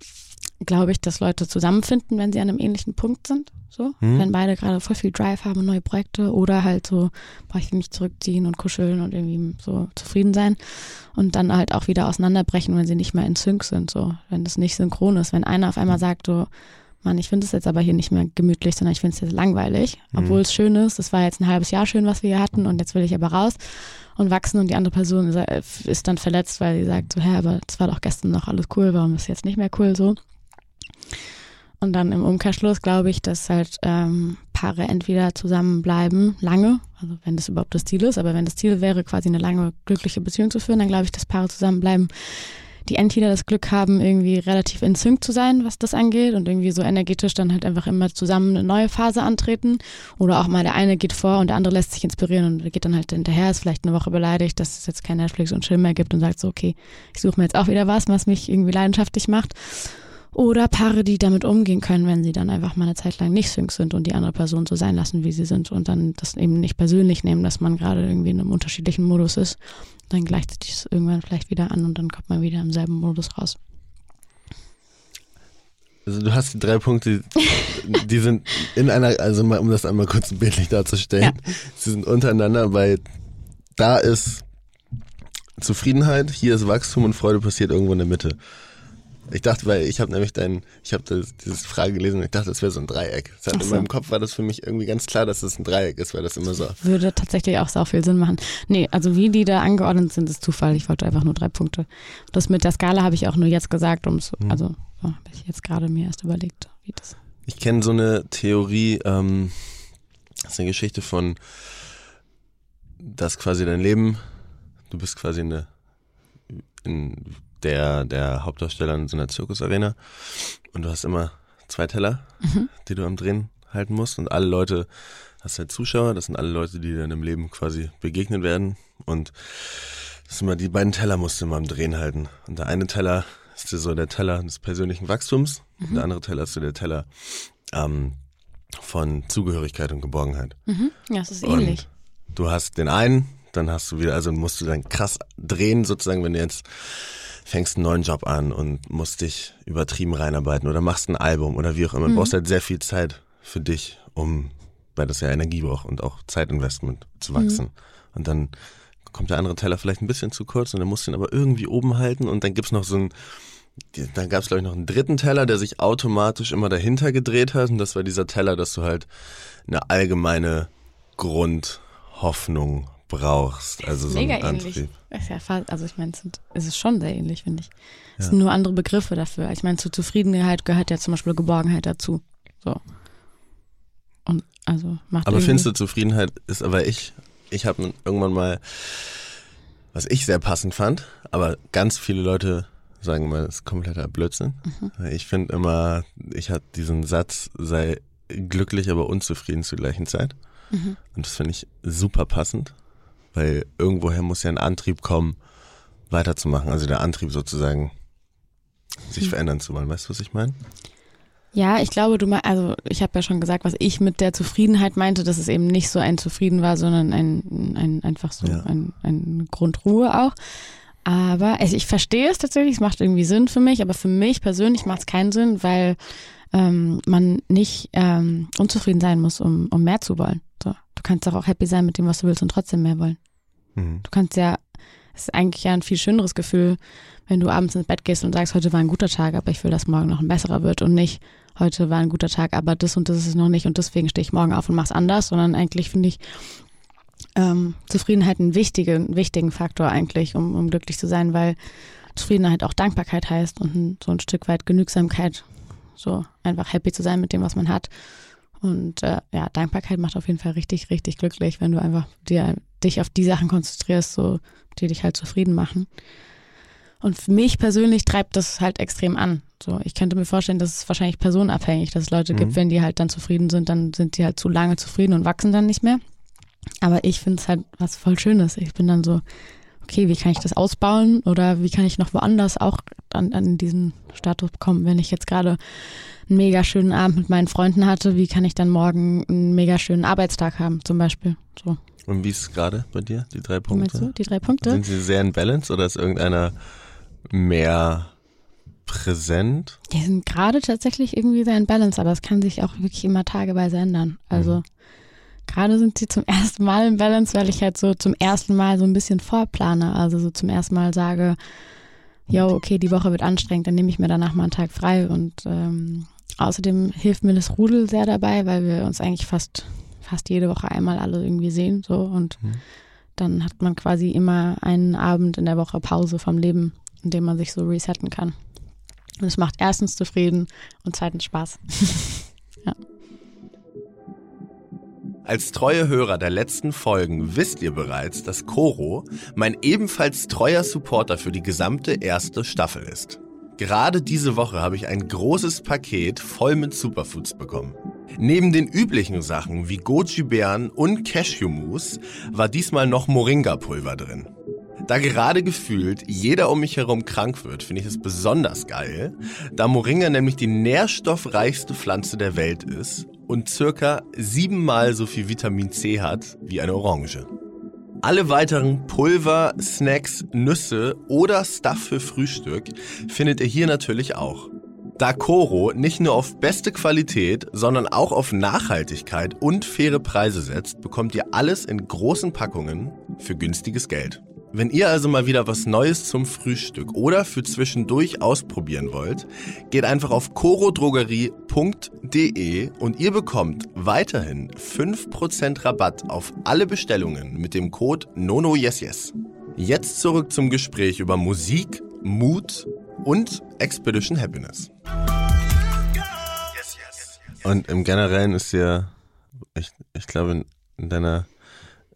glaube ich, dass Leute zusammenfinden, wenn sie an einem ähnlichen Punkt sind. So, mhm. wenn beide gerade voll viel Drive haben, neue Projekte oder halt so, brauche ich mich zurückziehen und kuscheln und irgendwie so zufrieden sein und dann halt auch wieder auseinanderbrechen, wenn sie nicht mehr in Sync sind. So, wenn das nicht synchron ist, wenn einer auf einmal sagt, so, Mann, ich finde es jetzt aber hier nicht mehr gemütlich, sondern ich finde es jetzt langweilig, mhm. obwohl es schön ist. Es war jetzt ein halbes Jahr schön, was wir hier hatten und jetzt will ich aber raus und wachsen und die andere Person ist dann verletzt, weil sie sagt so, hä, aber es war doch gestern noch alles cool, warum ist jetzt nicht mehr cool so? Und dann im Umkehrschluss glaube ich, dass halt ähm, Paare entweder zusammenbleiben, lange, also wenn das überhaupt das Ziel ist, aber wenn das Ziel wäre, quasi eine lange glückliche Beziehung zu führen, dann glaube ich, dass Paare zusammenbleiben, die entweder das Glück haben, irgendwie relativ in Sync zu sein, was das angeht und irgendwie so energetisch dann halt einfach immer zusammen eine neue Phase antreten. Oder auch mal der eine geht vor und der andere lässt sich inspirieren und geht dann halt hinterher, ist vielleicht eine Woche beleidigt, dass es jetzt kein Netflix und Chill mehr gibt und sagt so, okay, ich suche mir jetzt auch wieder was, was mich irgendwie leidenschaftlich macht oder Paare, die damit umgehen können, wenn sie dann einfach mal eine Zeit lang nicht sync sind und die andere Person so sein lassen, wie sie sind und dann das eben nicht persönlich nehmen, dass man gerade irgendwie in einem unterschiedlichen Modus ist. Dann gleicht sich das irgendwann vielleicht wieder an und dann kommt man wieder im selben Modus raus. Also du hast die drei Punkte, die sind in einer, also mal, um das einmal kurz bildlich darzustellen, ja. sie sind untereinander, weil da ist Zufriedenheit, hier ist Wachstum und Freude passiert irgendwo in der Mitte. Ich dachte, weil ich habe nämlich dein, ich habe diese Frage gelesen und ich dachte, das wäre so ein Dreieck. Das hat, so. In meinem Kopf war das für mich irgendwie ganz klar, dass es ein Dreieck ist, weil das immer so. Würde tatsächlich auch so viel Sinn machen. Nee, also wie die da angeordnet sind, ist Zufall. Ich wollte einfach nur drei Punkte. Das mit der Skala habe ich auch nur jetzt gesagt, ums, mhm. also so, habe ich jetzt gerade mir erst überlegt, wie das. Ich kenne so eine Theorie, ähm, das ist eine Geschichte von, dass quasi dein Leben, du bist quasi eine in der, der Hauptdarsteller in so einer Zirkusarena und du hast immer zwei Teller, mhm. die du am Drehen halten musst und alle Leute, hast halt Zuschauer, das sind alle Leute, die dir in im Leben quasi begegnet werden und das sind immer die beiden Teller musst du immer am Drehen halten und der eine Teller ist dir so der Teller des persönlichen Wachstums mhm. und der andere Teller ist so der Teller ähm, von Zugehörigkeit und Geborgenheit. Mhm. Ja, es ist ähnlich. du hast den einen, dann hast du wieder, also musst du dann krass drehen sozusagen, wenn du jetzt fängst einen neuen Job an und musst dich übertrieben reinarbeiten oder machst ein Album oder wie auch immer. Du mhm. brauchst halt sehr viel Zeit für dich, um, weil das ja Energie braucht und auch Zeitinvestment zu wachsen. Mhm. Und dann kommt der andere Teller vielleicht ein bisschen zu kurz und dann musst du ihn aber irgendwie oben halten und dann gibt's noch so ein, dann gab's glaube ich noch einen dritten Teller, der sich automatisch immer dahinter gedreht hat und das war dieser Teller, dass du halt eine allgemeine Grundhoffnung brauchst. Also so Mega ein ähnlich. Ist ja fast, also ich meine, es ist schon sehr ähnlich, finde ich. Es ja. sind nur andere Begriffe dafür. Ich meine, zu Zufriedenheit gehört ja zum Beispiel Geborgenheit dazu. So. Und also macht Aber findest du Zufriedenheit ist aber ich, ich habe irgendwann mal, was ich sehr passend fand, aber ganz viele Leute sagen immer, das ist kompletter Blödsinn. Mhm. Ich finde immer, ich hatte diesen Satz, sei glücklich, aber unzufrieden zur gleichen Zeit. Mhm. Und das finde ich super passend, weil irgendwoher muss ja ein Antrieb kommen, weiterzumachen. Also der Antrieb sozusagen, sich mhm. verändern zu wollen. Weißt du, was ich meine? Ja, ich glaube, du meinst, also ich habe ja schon gesagt, was ich mit der Zufriedenheit meinte, dass es eben nicht so ein Zufrieden war, sondern ein, ein einfach so ja. ein, ein Grundruhe auch. Aber also ich verstehe es tatsächlich, es macht irgendwie Sinn für mich, aber für mich persönlich macht es keinen Sinn, weil ähm, man nicht ähm, unzufrieden sein muss, um, um mehr zu wollen. So. Du kannst auch happy sein mit dem, was du willst und trotzdem mehr wollen. Mhm. Du kannst ja, es ist eigentlich ja ein viel schöneres Gefühl, wenn du abends ins Bett gehst und sagst, heute war ein guter Tag, aber ich will, dass morgen noch ein besserer wird und nicht, heute war ein guter Tag, aber das und das ist noch nicht und deswegen stehe ich morgen auf und mach's anders, sondern eigentlich finde ich, ähm, Zufriedenheit einen wichtigen, wichtigen Faktor eigentlich, um, um glücklich zu sein, weil Zufriedenheit auch Dankbarkeit heißt und so ein Stück weit Genügsamkeit, so einfach happy zu sein mit dem, was man hat. Und äh, ja, Dankbarkeit macht auf jeden Fall richtig, richtig glücklich, wenn du einfach dir, dich auf die Sachen konzentrierst, so, die dich halt zufrieden machen. Und für mich persönlich treibt das halt extrem an. So, ich könnte mir vorstellen, dass es wahrscheinlich personenabhängig, dass es Leute mhm. gibt, wenn die halt dann zufrieden sind, dann sind die halt zu lange zufrieden und wachsen dann nicht mehr. Aber ich finde es halt was voll Schönes. Ich bin dann so, okay, wie kann ich das ausbauen oder wie kann ich noch woanders auch an, an diesen Status kommen, wenn ich jetzt gerade einen mega schönen Abend mit meinen Freunden hatte, wie kann ich dann morgen einen mega schönen Arbeitstag haben, zum Beispiel. So. Und wie ist es gerade bei dir, die drei Punkte? Du, die drei Punkte? Sind sie sehr in Balance oder ist irgendeiner mehr präsent? Die sind gerade tatsächlich irgendwie sehr in Balance, aber es kann sich auch wirklich immer tageweise ändern. Also mhm. Gerade sind sie zum ersten Mal im Balance, weil ich halt so zum ersten Mal so ein bisschen vorplane. Also so zum ersten Mal sage, yo, okay, die Woche wird anstrengend, dann nehme ich mir danach mal einen Tag frei. Und ähm, außerdem hilft mir das Rudel sehr dabei, weil wir uns eigentlich fast, fast jede Woche einmal alle irgendwie sehen. So und mhm. dann hat man quasi immer einen Abend in der Woche Pause vom Leben, in dem man sich so resetten kann. Und es macht erstens zufrieden und zweitens Spaß. Als treue Hörer der letzten Folgen wisst ihr bereits, dass Koro mein ebenfalls treuer Supporter für die gesamte erste Staffel ist. Gerade diese Woche habe ich ein großes Paket voll mit Superfoods bekommen. Neben den üblichen Sachen wie Goji-Beeren und Cashew-Mousse war diesmal noch Moringa-Pulver drin. Da gerade gefühlt jeder um mich herum krank wird, finde ich es besonders geil, da Moringa nämlich die nährstoffreichste Pflanze der Welt ist und circa siebenmal so viel Vitamin C hat wie eine Orange. Alle weiteren Pulver, Snacks, Nüsse oder Stuff für Frühstück findet ihr hier natürlich auch. Da Coro nicht nur auf beste Qualität, sondern auch auf Nachhaltigkeit und faire Preise setzt, bekommt ihr alles in großen Packungen für günstiges Geld. Wenn ihr also mal wieder was Neues zum Frühstück oder für zwischendurch ausprobieren wollt, geht einfach auf corodrogerie.de und ihr bekommt weiterhin 5% Rabatt auf alle Bestellungen mit dem Code NONOYESYES. Jetzt zurück zum Gespräch über Musik, Mut und Expedition Happiness. Und im Generellen ist ja, ich, ich glaube, in deiner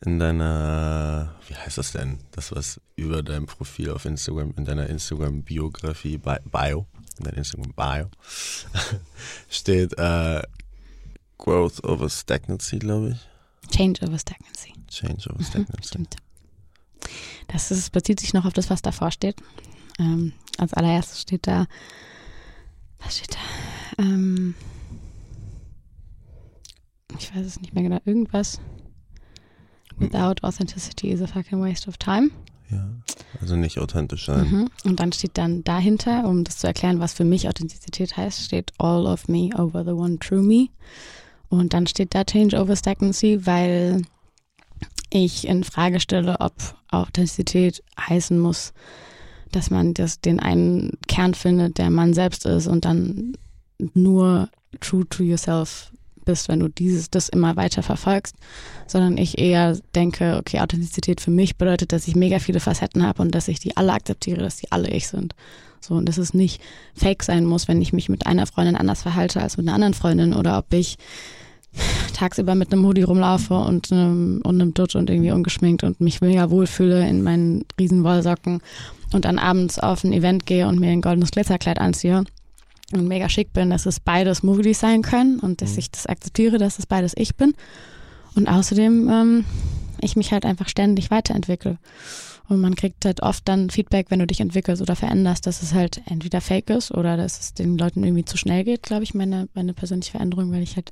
in deiner, wie heißt das denn? Das, was über dein Profil auf Instagram, in deiner Instagram-Biografie, Bio, in deiner Instagram-Bio, steht äh, Growth over Stagnancy, glaube ich. Change over Stagnancy. Change over Stagnancy. Mhm, stimmt. Das ist, bezieht sich noch auf das, was davor steht. Ähm, als allererstes steht da, was steht da? Ähm, ich weiß es nicht mehr genau, irgendwas Without authenticity is a fucking waste of time. Ja, also nicht authentisch sein. Mhm. Und dann steht dann dahinter, um das zu erklären, was für mich Authentizität heißt, steht All of me over the one true me. Und dann steht da Change over Stagnancy, weil ich in Frage stelle, ob Authentizität heißen muss, dass man das, den einen Kern findet, der man selbst ist und dann nur true to yourself bist, wenn du dieses, das immer weiter verfolgst, sondern ich eher denke, okay, Authentizität für mich bedeutet, dass ich mega viele Facetten habe und dass ich die alle akzeptiere, dass die alle ich sind. So, und dass es nicht fake sein muss, wenn ich mich mit einer Freundin anders verhalte als mit einer anderen Freundin oder ob ich tagsüber mit einem Hoodie rumlaufe und einem, und einem Dutt und irgendwie ungeschminkt und mich mega wohlfühle in meinen riesen Wollsocken und dann abends auf ein Event gehe und mir ein goldenes Glitzerkleid anziehe und mega schick bin, dass es beides Movies sein können und dass mhm. ich das akzeptiere, dass es beides ich bin. Und außerdem ähm, ich mich halt einfach ständig weiterentwickle. Und man kriegt halt oft dann Feedback, wenn du dich entwickelst oder veränderst, dass es halt entweder fake ist oder dass es den Leuten irgendwie zu schnell geht, glaube ich, meine, meine persönliche Veränderung, weil ich halt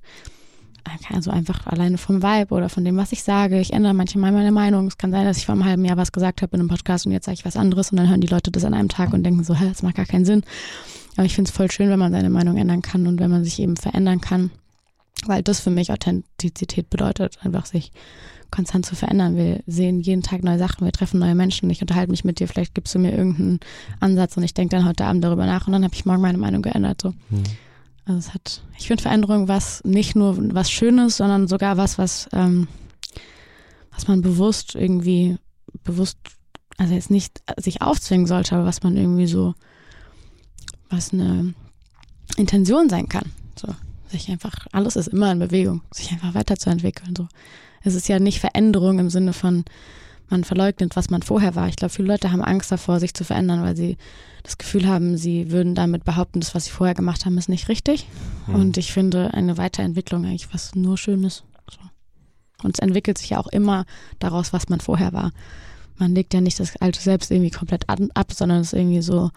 also einfach alleine vom Vibe oder von dem, was ich sage. Ich ändere manchmal meine Meinung. Es kann sein, dass ich vor einem halben Jahr was gesagt habe in einem Podcast und jetzt sage ich was anderes und dann hören die Leute das an einem Tag und denken so, hä, das macht gar keinen Sinn. Aber ich finde es voll schön, wenn man seine Meinung ändern kann und wenn man sich eben verändern kann, weil das für mich Authentizität bedeutet, einfach sich konstant zu verändern. Wir sehen jeden Tag neue Sachen, wir treffen neue Menschen, ich unterhalte mich mit dir, vielleicht gibst du mir irgendeinen Ansatz und ich denke dann heute Abend darüber nach und dann habe ich morgen meine Meinung geändert. So. Mhm. Also es hat, ich finde Veränderung was nicht nur was Schönes, sondern sogar was, was, ähm, was man bewusst irgendwie, bewusst, also jetzt nicht sich aufzwingen sollte, aber was man irgendwie so, was eine Intention sein kann. So, sich einfach, alles ist immer in Bewegung, sich einfach weiterzuentwickeln. So. Es ist ja nicht Veränderung im Sinne von, man verleugnet, was man vorher war. Ich glaube, viele Leute haben Angst davor, sich zu verändern, weil sie das Gefühl haben, sie würden damit behaupten, das, was sie vorher gemacht haben, ist nicht richtig. Mhm. Und ich finde eine Weiterentwicklung eigentlich was nur Schönes. So. Und es entwickelt sich ja auch immer daraus, was man vorher war. Man legt ja nicht das alte Selbst irgendwie komplett ab, sondern es ist irgendwie so,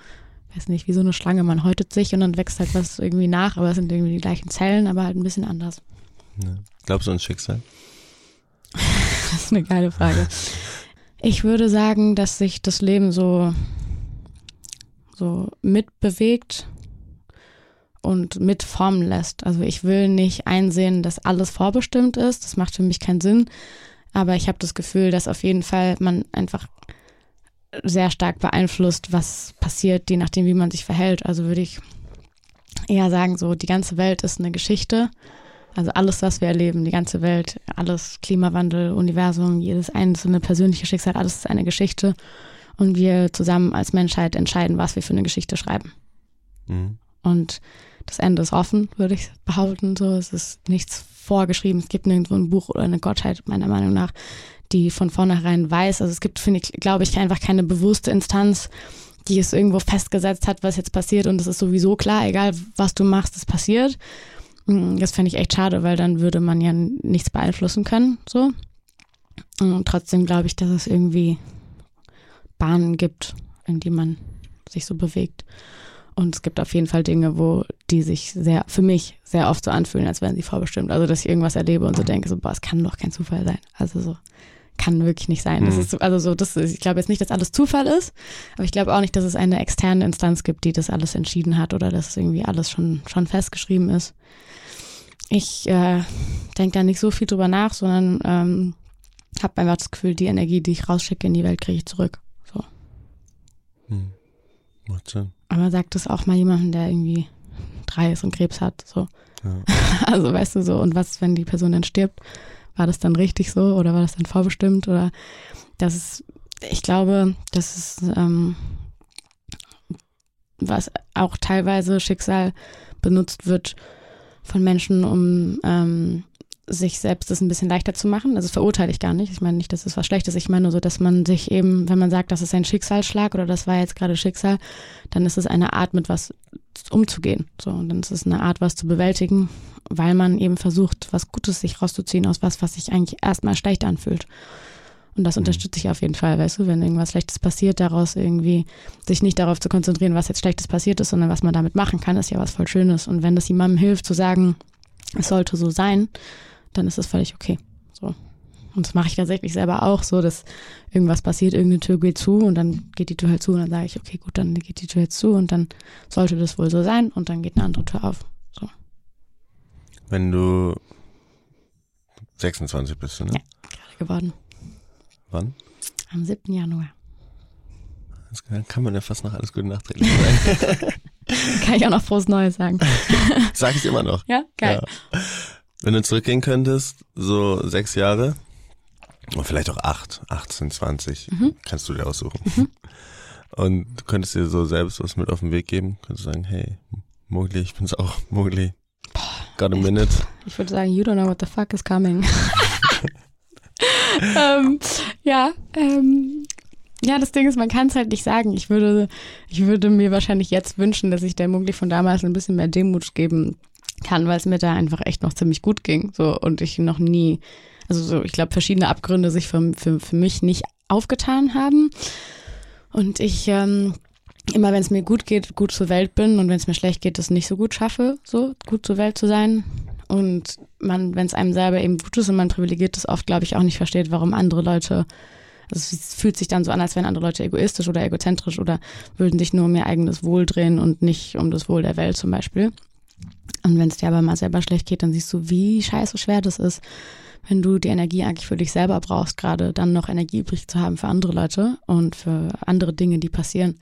weiß nicht, wie so eine Schlange. Man häutet sich und dann wächst halt was irgendwie nach, aber es sind irgendwie die gleichen Zellen, aber halt ein bisschen anders. Ja. Glaubst du an Schicksal? das ist eine geile Frage. Ich würde sagen, dass sich das Leben so, so mitbewegt und mitformen lässt. Also ich will nicht einsehen, dass alles vorbestimmt ist. Das macht für mich keinen Sinn. Aber ich habe das Gefühl, dass auf jeden Fall man einfach sehr stark beeinflusst, was passiert, je nachdem, wie man sich verhält. Also würde ich eher sagen, so die ganze Welt ist eine Geschichte also alles, was wir erleben, die ganze Welt, alles Klimawandel, Universum, jedes einzelne persönliche Schicksal, alles ist eine Geschichte. Und wir zusammen als Menschheit entscheiden, was wir für eine Geschichte schreiben. Mhm. Und das Ende ist offen, würde ich behaupten. So, es ist nichts vorgeschrieben. Es gibt nirgendwo ein Buch oder eine Gottheit, meiner Meinung nach, die von vornherein weiß. Also es gibt, finde ich, glaube ich, einfach keine bewusste Instanz, die es irgendwo festgesetzt hat, was jetzt passiert. Und es ist sowieso klar, egal was du machst, es passiert. Mm, das fände ich echt schade, weil dann würde man ja nichts beeinflussen können, so. Und trotzdem glaube ich, dass es irgendwie Bahnen gibt, in die man sich so bewegt. Und es gibt auf jeden Fall Dinge, wo die sich sehr, für mich sehr oft so anfühlen, als wären sie vorbestimmt. Also, dass ich irgendwas erlebe und so denke, so, boah, es kann doch kein Zufall sein. Also so, kann wirklich nicht sein. Das mhm. ist so, also so, das ist, ich glaube jetzt nicht, dass alles Zufall ist, aber ich glaube auch nicht, dass es eine externe Instanz gibt, die das alles entschieden hat oder dass es irgendwie alles schon, schon festgeschrieben ist ich äh, denke da nicht so viel drüber nach, sondern ähm, habe einfach das Gefühl, die Energie, die ich rausschicke in die Welt, kriege ich zurück. So. Hm. Macht Sinn. Aber sagt es auch mal jemandem, der irgendwie drei ist und Krebs hat. So. Ja. Also weißt du so, und was, wenn die Person dann stirbt? War das dann richtig so oder war das dann vorbestimmt? Oder das ist, ich glaube, das ist ähm, was auch teilweise Schicksal benutzt wird, von Menschen, um ähm, sich selbst das ein bisschen leichter zu machen. Also das verurteile ich gar nicht. Ich meine nicht, dass es was Schlechtes ist. Ich meine nur so, dass man sich eben, wenn man sagt, das ist ein Schicksalsschlag oder das war jetzt gerade Schicksal, dann ist es eine Art, mit was umzugehen. So, und dann ist es eine Art, was zu bewältigen, weil man eben versucht, was Gutes sich rauszuziehen aus was, was sich eigentlich erstmal schlecht anfühlt. Und das mhm. unterstütze ich auf jeden Fall, weißt du, wenn irgendwas Schlechtes passiert, daraus irgendwie sich nicht darauf zu konzentrieren, was jetzt Schlechtes passiert ist, sondern was man damit machen kann, ist ja was voll Schönes. Und wenn das jemandem hilft zu sagen, es sollte so sein, dann ist das völlig okay. So. Und das mache ich tatsächlich selber auch so, dass irgendwas passiert, irgendeine Tür geht zu und dann geht die Tür halt zu und dann sage ich, okay, gut, dann geht die Tür jetzt zu und dann sollte das wohl so sein und dann geht eine andere Tür auf. So. Wenn du 26 bist, ne? Ja, gerade geworden. Wann? Am 7. Januar. Dann kann man ja fast noch alles Gute nachträglich sagen. kann ich auch noch frohes Neues sagen. Sag ich immer noch. Ja, geil. Ja. Wenn du zurückgehen könntest, so sechs Jahre, oder vielleicht auch acht, 18, 20, mhm. kannst du dir aussuchen. Mhm. Und du könntest dir so selbst was mit auf den Weg geben, könntest sagen, hey, Mogli, ich bin's auch, Mogli. Got a minute. Ich würde sagen, you don't know what the fuck is coming. ähm, ja, ähm, Ja, das Ding ist, man kann es halt nicht sagen. Ich würde, ich würde mir wahrscheinlich jetzt wünschen, dass ich der Mugli von damals ein bisschen mehr Demut geben kann, weil es mir da einfach echt noch ziemlich gut ging. So und ich noch nie, also so, ich glaube, verschiedene Abgründe sich für, für, für mich nicht aufgetan haben. Und ich ähm, immer, wenn es mir gut geht, gut zur Welt bin und wenn es mir schlecht geht, das nicht so gut schaffe, so gut zur Welt zu sein. Und man, wenn es einem selber eben gut ist und man privilegiert ist, oft, glaube ich, auch nicht versteht, warum andere Leute also es fühlt sich dann so an, als wären andere Leute egoistisch oder egozentrisch oder würden sich nur um ihr eigenes Wohl drehen und nicht um das Wohl der Welt zum Beispiel. Und wenn es dir aber mal selber schlecht geht, dann siehst du, wie scheiße schwer das ist, wenn du die Energie eigentlich für dich selber brauchst, gerade dann noch Energie übrig zu haben für andere Leute und für andere Dinge, die passieren.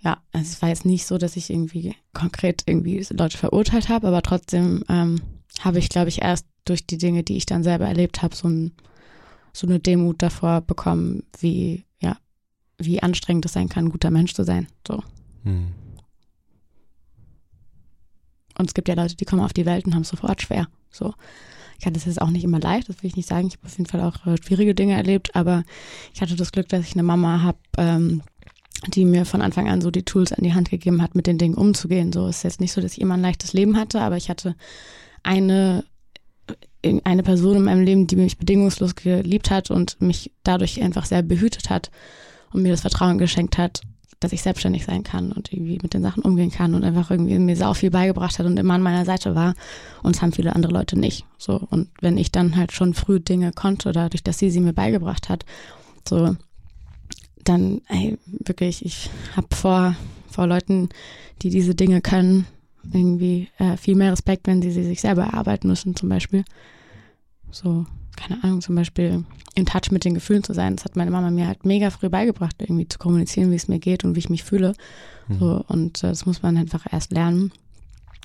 Ja, also es war jetzt nicht so, dass ich irgendwie konkret irgendwie Leute verurteilt habe, aber trotzdem ähm, habe ich, glaube ich, erst durch die Dinge, die ich dann selber erlebt habe, so, ein, so eine Demut davor bekommen, wie, ja, wie anstrengend es sein kann, ein guter Mensch zu sein. So. Hm. Und es gibt ja Leute, die kommen auf die Welt und haben es sofort schwer. So. Ich hatte es jetzt auch nicht immer leicht, das will ich nicht sagen. Ich habe auf jeden Fall auch äh, schwierige Dinge erlebt, aber ich hatte das Glück, dass ich eine Mama habe, ähm, die mir von Anfang an so die Tools an die Hand gegeben hat, mit den Dingen umzugehen. So ist jetzt nicht so, dass ich immer ein leichtes Leben hatte, aber ich hatte eine äh, eine Person in meinem Leben, die mich bedingungslos geliebt hat und mich dadurch einfach sehr behütet hat und mir das Vertrauen geschenkt hat, dass ich selbstständig sein kann und irgendwie mit den Sachen umgehen kann und einfach irgendwie mir sau viel beigebracht hat und immer an meiner Seite war. Und es haben viele andere Leute nicht. So. Und wenn ich dann halt schon früh Dinge konnte, dadurch, dass sie sie mir beigebracht hat, so, dann, ey, wirklich, ich habe vor, vor Leuten, die diese Dinge können, irgendwie äh, viel mehr Respekt, wenn sie sie sich selber erarbeiten müssen, zum Beispiel. So, keine Ahnung, zum Beispiel in Touch mit den Gefühlen zu sein. Das hat meine Mama mir halt mega früh beigebracht, irgendwie zu kommunizieren, wie es mir geht und wie ich mich fühle. Mhm. So, und äh, das muss man einfach erst lernen.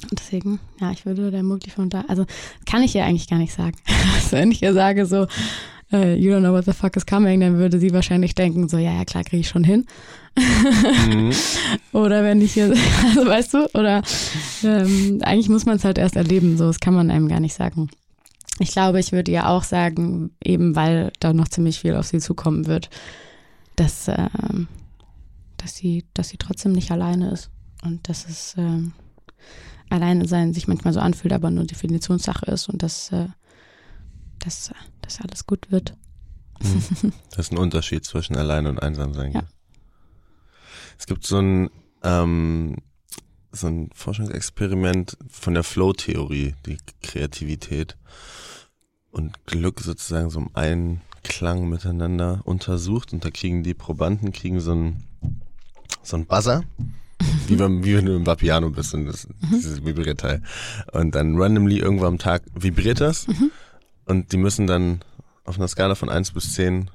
Und deswegen, ja, ich würde der Mugli von da, also kann ich ihr eigentlich gar nicht sagen. also wenn ich ihr sage so, uh, you don't know what the fuck is coming, dann würde sie wahrscheinlich denken, so, ja, ja, klar, kriege ich schon hin. Mhm. oder wenn ich hier, also weißt du, oder ähm, eigentlich muss man es halt erst erleben, so, das kann man einem gar nicht sagen. Ich glaube, ich würde ihr auch sagen, eben weil da noch ziemlich viel auf sie zukommen wird, dass, äh, dass, sie, dass sie trotzdem nicht alleine ist und dass es äh, alleine sein sich manchmal so anfühlt, aber nur Definitionssache ist und dass, äh, dass, dass alles gut wird. Hm. Das ist ein Unterschied zwischen alleine und einsam sein. Ja. Es gibt so ein ähm, so ein Forschungsexperiment von der Flow-Theorie, die Kreativität und Glück sozusagen so im Einklang miteinander untersucht und da kriegen die Probanden kriegen so ein so ein Buzzer, wie, beim, wie wenn du im Vapiano bist und das, dieses Vibrierteil. Und dann randomly irgendwo am Tag vibriert das und die müssen dann auf einer Skala von eins bis zehn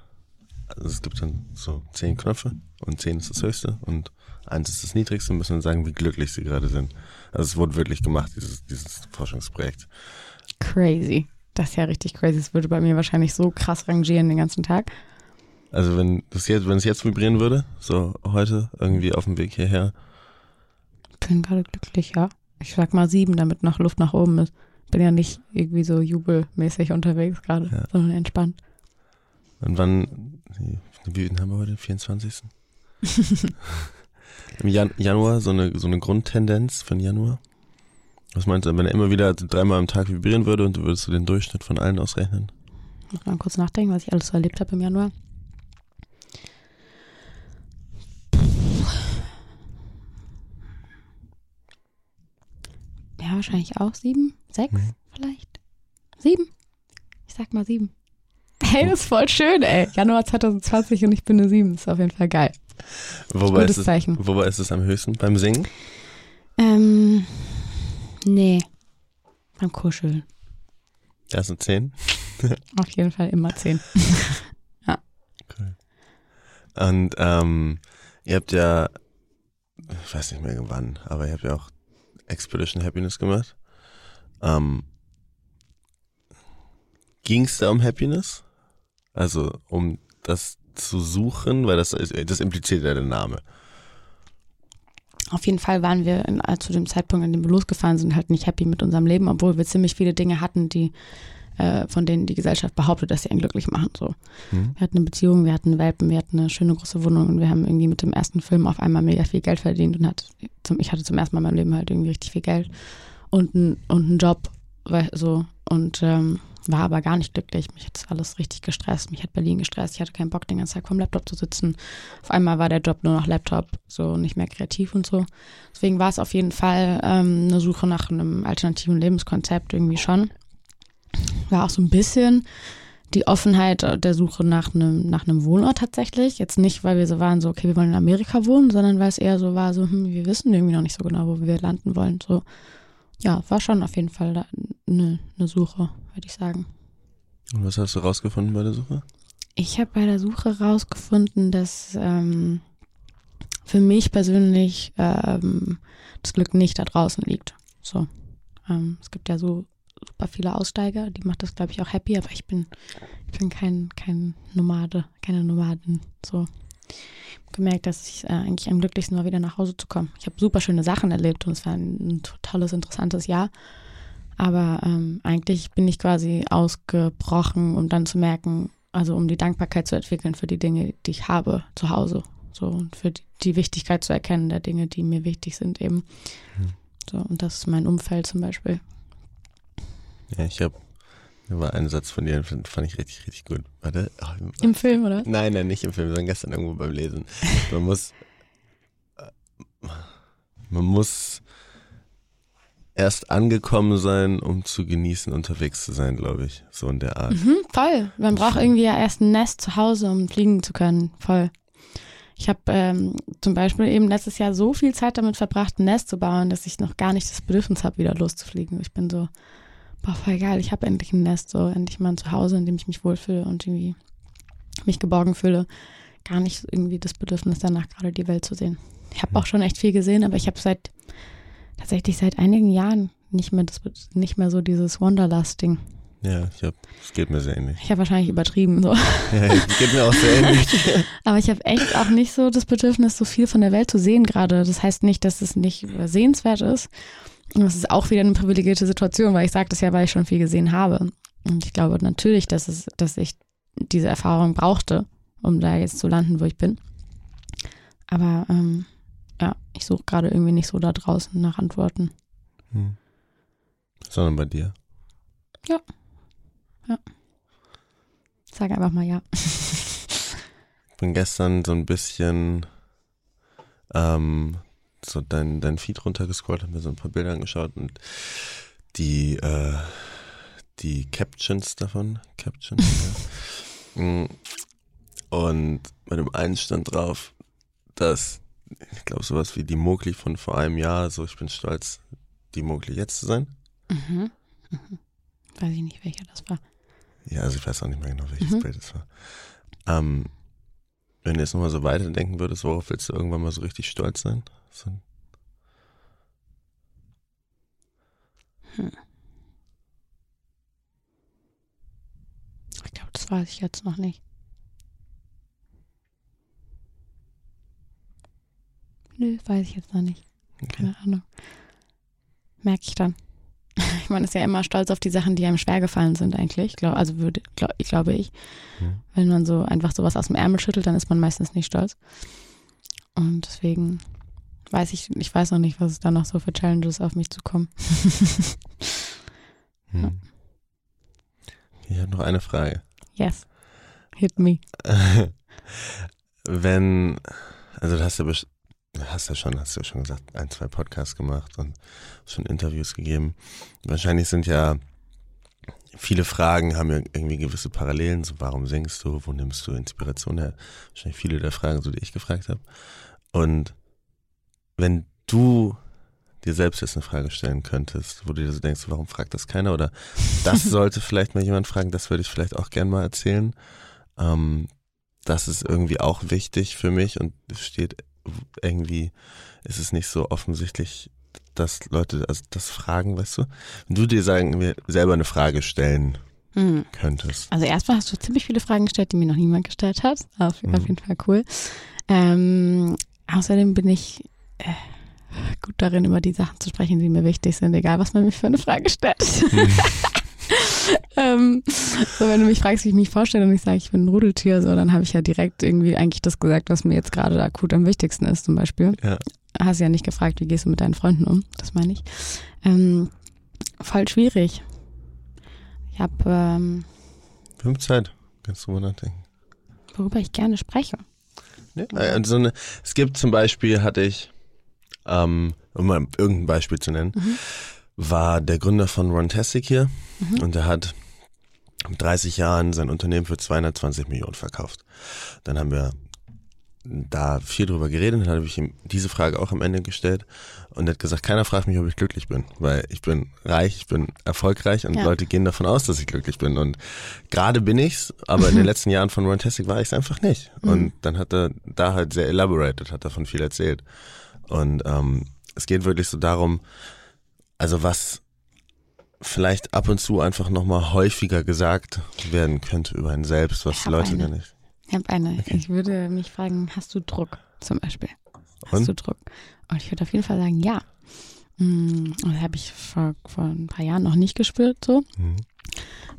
also es gibt dann so zehn Knöpfe und zehn ist das höchste und eins ist das niedrigste müssen dann sagen, wie glücklich sie gerade sind. Also es wurde wirklich gemacht, dieses, dieses Forschungsprojekt. Crazy. Das ist ja richtig crazy. Es würde bei mir wahrscheinlich so krass rangieren den ganzen Tag. Also wenn das jetzt, wenn es jetzt vibrieren würde, so heute irgendwie auf dem Weg hierher. Bin gerade glücklich, ja. Ich sag mal sieben, damit noch Luft nach oben ist. Bin ja nicht irgendwie so jubelmäßig unterwegs gerade, ja. sondern entspannt. Und wann, wie haben wir heute? 24. Im Jan Januar so eine, so eine Grundtendenz von Januar? Was meinst du, wenn er immer wieder dreimal am Tag vibrieren würde und du würdest du den Durchschnitt von allen ausrechnen? Muss mal kurz nachdenken, was ich alles so erlebt habe im Januar. Ja, wahrscheinlich auch sieben, sechs mhm. vielleicht. Sieben? Ich sag mal sieben. Hey, das ist voll schön, ey. Januar 2020 und ich bin eine sieben. Ist auf jeden Fall geil. Wobei ist, es, Zeichen. wobei ist es am höchsten? Beim Singen? Ähm, nee. Beim Kuscheln. Ja, sind zehn? Auf jeden Fall immer zehn. ja. Cool. Und ähm, ihr habt ja, ich weiß nicht mehr wann, aber ihr habt ja auch Expedition Happiness gemacht. Ähm, Ging es da um Happiness? Also um das zu suchen, weil das, das impliziert ja der Name. Auf jeden Fall waren wir in, äh, zu dem Zeitpunkt, an dem wir losgefahren sind, halt nicht happy mit unserem Leben, obwohl wir ziemlich viele Dinge hatten, die äh, von denen die Gesellschaft behauptet, dass sie einen glücklich machen. So. Mhm. Wir hatten eine Beziehung, wir hatten Welpen, wir hatten eine schöne große Wohnung und wir haben irgendwie mit dem ersten Film auf einmal mega viel Geld verdient und hat zum, ich hatte zum ersten Mal in meinem Leben halt irgendwie richtig viel Geld und, ein, und einen Job, weil, so und ähm, war aber gar nicht glücklich. Mich hat alles richtig gestresst. Mich hat Berlin gestresst. Ich hatte keinen Bock, den ganzen Tag vorm Laptop zu sitzen. Auf einmal war der Job nur noch Laptop, so nicht mehr kreativ und so. Deswegen war es auf jeden Fall ähm, eine Suche nach einem alternativen Lebenskonzept irgendwie schon. War auch so ein bisschen die Offenheit der Suche nach einem, nach einem Wohnort tatsächlich. Jetzt nicht, weil wir so waren, so, okay, wir wollen in Amerika wohnen, sondern weil es eher so war, so, hm, wir wissen irgendwie noch nicht so genau, wo wir landen wollen. So, ja, war schon auf jeden Fall eine, eine Suche, würde ich sagen. Und was hast du rausgefunden bei der Suche? Ich habe bei der Suche rausgefunden, dass ähm, für mich persönlich ähm, das Glück nicht da draußen liegt. So, ähm, es gibt ja so super viele Aussteiger, die macht das, glaube ich, auch happy, aber ich bin, ich bin kein, kein Nomade, keine Nomaden. So gemerkt, dass ich äh, eigentlich am glücklichsten war, wieder nach Hause zu kommen. Ich habe super schöne Sachen erlebt und es war ein, ein tolles, interessantes Jahr. Aber ähm, eigentlich bin ich quasi ausgebrochen, um dann zu merken, also um die Dankbarkeit zu entwickeln für die Dinge, die ich habe zu Hause. So und für die, die Wichtigkeit zu erkennen der Dinge, die mir wichtig sind eben. Mhm. So, und das ist mein Umfeld zum Beispiel. Ja, ich habe, war ein Satz von dir, den fand ich richtig, richtig gut. Warte. Ach, Im Film, oder? Nein, nein, nicht im Film, sondern gestern irgendwo beim Lesen. Man muss, äh, man muss erst angekommen sein, um zu genießen, unterwegs zu sein, glaube ich. So in der Art. Mhm, voll. Man braucht irgendwie ja erst ein Nest zu Hause, um fliegen zu können. Voll. Ich habe ähm, zum Beispiel eben letztes Jahr so viel Zeit damit verbracht, ein Nest zu bauen, dass ich noch gar nicht das Bedürfnis habe, wieder loszufliegen. Ich bin so, boah, voll geil, ich habe endlich ein Nest, so endlich mal ein Zuhause, in dem ich mich wohlfühle und irgendwie mich geborgen fühle. Gar nicht irgendwie das Bedürfnis danach, gerade die Welt zu sehen. Ich habe auch schon echt viel gesehen, aber ich habe seit tatsächlich seit einigen Jahren nicht mehr das nicht mehr so dieses Wanderlust-Ding. Ja, ich hab, es geht mir sehr ähnlich. Ich habe wahrscheinlich übertrieben so. Ja, es geht mir auch sehr ähnlich. Aber ich habe echt auch nicht so das Bedürfnis, so viel von der Welt zu sehen gerade. Das heißt nicht, dass es nicht sehenswert ist. Und das ist auch wieder eine privilegierte Situation, weil ich sage das ja, weil ich schon viel gesehen habe. Und ich glaube natürlich, dass es, dass ich diese Erfahrung brauchte, um da jetzt zu landen, wo ich bin. Aber ähm, ja, ich suche gerade irgendwie nicht so da draußen nach Antworten. Hm. Sondern bei dir. Ja. Ja. Sag einfach mal ja. Ich bin gestern so ein bisschen ähm, so dein, dein Feed runtergescrollt, habe mir so ein paar Bilder angeschaut und die, äh, die Captions davon, Captions, ja. Mm. Und bei dem einen stand drauf, dass, ich glaube, sowas wie die Mogli von vor einem Jahr, so ich bin stolz, die Mogli jetzt zu sein. Mhm. Mhm. Weiß ich nicht, welcher das war. Ja, also ich weiß auch nicht mehr genau, welches Mhm. Bild es war. Ähm, wenn du jetzt nochmal so weiterdenken würdest, worauf willst du irgendwann mal so richtig stolz sein? So, Ich glaube, das weiß ich jetzt noch nicht. Nö, weiß ich jetzt noch nicht. okay. Keine Ahnung. Merke ich dann. Ich meine, ist ja immer stolz auf die Sachen, die einem schwer gefallen sind eigentlich. Glaub, also würde, glaub, ich glaube ich. Hm. Wenn man so einfach sowas aus dem Ärmel schüttelt, dann ist man meistens nicht stolz. Und deswegen weiß ich, ich weiß noch nicht, was es da noch so für Challenges auf mich zukommen. Hm. Ich habe noch eine Frage. Yes. Hit me. Wenn, also du hast ja, hast ja schon, hast du ja schon gesagt, ein, zwei Podcasts gemacht und schon Interviews gegeben. Wahrscheinlich sind ja viele Fragen, haben ja irgendwie gewisse Parallelen. So, warum singst du? Wo nimmst du Inspiration her? Wahrscheinlich viele der Fragen, so die ich gefragt habe. Und wenn du dir selbst jetzt eine Frage stellen könntest, wo du dir so denkst, warum fragt das keiner? Oder das sollte vielleicht mal jemand fragen, das würde ich vielleicht auch gern mal erzählen. Ähm, das ist irgendwie auch wichtig für mich und es steht irgendwie, ist es nicht so offensichtlich, dass Leute also das fragen, weißt du? Wenn du dir sagen, mir selber eine Frage stellen Hm. könntest. Also erstmal hast du ziemlich viele Fragen gestellt, die mir noch niemand gestellt hat. Auf, Mhm. auf jeden Fall cool. Ähm, außerdem bin ich gut darin, über die Sachen zu sprechen, die mir wichtig sind, egal was man mir für eine Frage stellt. ähm, so, wenn du mich fragst, wie ich mich vorstelle und ich sage, ich bin ein Rudeltier, so, dann habe ich ja direkt irgendwie eigentlich das gesagt, was mir jetzt gerade akut am wichtigsten ist, zum Beispiel. Ja. Hast ja nicht gefragt, wie gehst du mit deinen Freunden um? Das meine ich. Ähm, voll schwierig. Ich habe, ähm, Wir haben Zeit. Kannst du mal nachdenken. worüber ich gerne spreche. Ja, also eine, es gibt zum Beispiel, hatte ich, ähm, um mal irgendein Beispiel zu nennen, war der Gründer von Runtastic hier und der hat mit 30 Jahren sein Unternehmen für 220 Millionen verkauft. Dann haben wir da viel drüber geredet, dann habe ich ihm diese Frage auch am Ende gestellt und er hat gesagt, keiner fragt mich, ob ich glücklich bin, weil ich bin reich, ich bin erfolgreich und Ja. Leute gehen davon aus, dass ich glücklich bin und gerade bin ich's, aber in den letzten Jahren von Runtastic war ich's einfach nicht und dann hat er da halt sehr elaborated, hat davon viel erzählt und ähm, es geht wirklich so darum, also was vielleicht ab und zu einfach nochmal häufiger gesagt werden könnte über einen selbst, was Leute eine. gar nicht. Ich habe eine. Ich würde mich fragen, hast du Druck zum Beispiel? Hast Und? du Druck? Und ich würde auf jeden Fall sagen, ja. Mm, Das habe ich vor, vor ein paar Jahren noch nicht gespürt so. Mhm.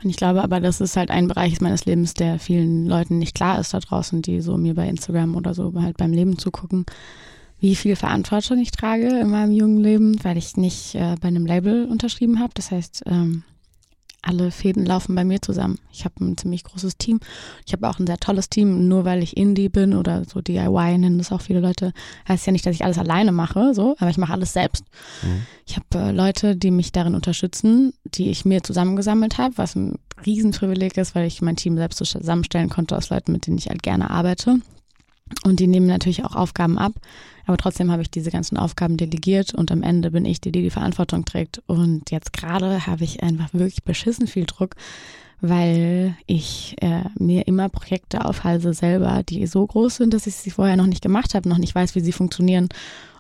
Und ich glaube aber, das ist halt ein Bereich meines Lebens, der vielen Leuten nicht klar ist da draußen, die so mir bei Instagram oder so halt beim Leben zugucken, wie viel Verantwortung ich trage in meinem jungen Leben, weil ich nicht äh, bei einem Label unterschrieben habe. Das heißt, ähm, alle Fäden laufen bei mir zusammen. Ich habe ein ziemlich großes Team. Ich habe auch ein sehr tolles Team. Nur weil ich Indie bin oder so DIY nennen das auch viele Leute, heißt ja nicht, dass ich alles alleine mache, so, aber ich mache alles selbst. Ich habe äh, Leute, die mich darin unterstützen, die ich mir zusammengesammelt habe, was ein Riesenprivileg ist, weil ich mein Team selbst zusammenstellen konnte aus Leuten, mit denen ich halt gerne arbeite. Und die nehmen natürlich auch Aufgaben ab. Aber trotzdem habe ich diese ganzen Aufgaben delegiert und am Ende bin ich die, die die Verantwortung trägt. Und jetzt gerade habe ich einfach wirklich beschissen viel Druck, weil ich äh, mir immer Projekte aufhalse selber, die so groß sind, dass ich sie vorher noch nicht gemacht habe, noch nicht weiß, wie sie funktionieren.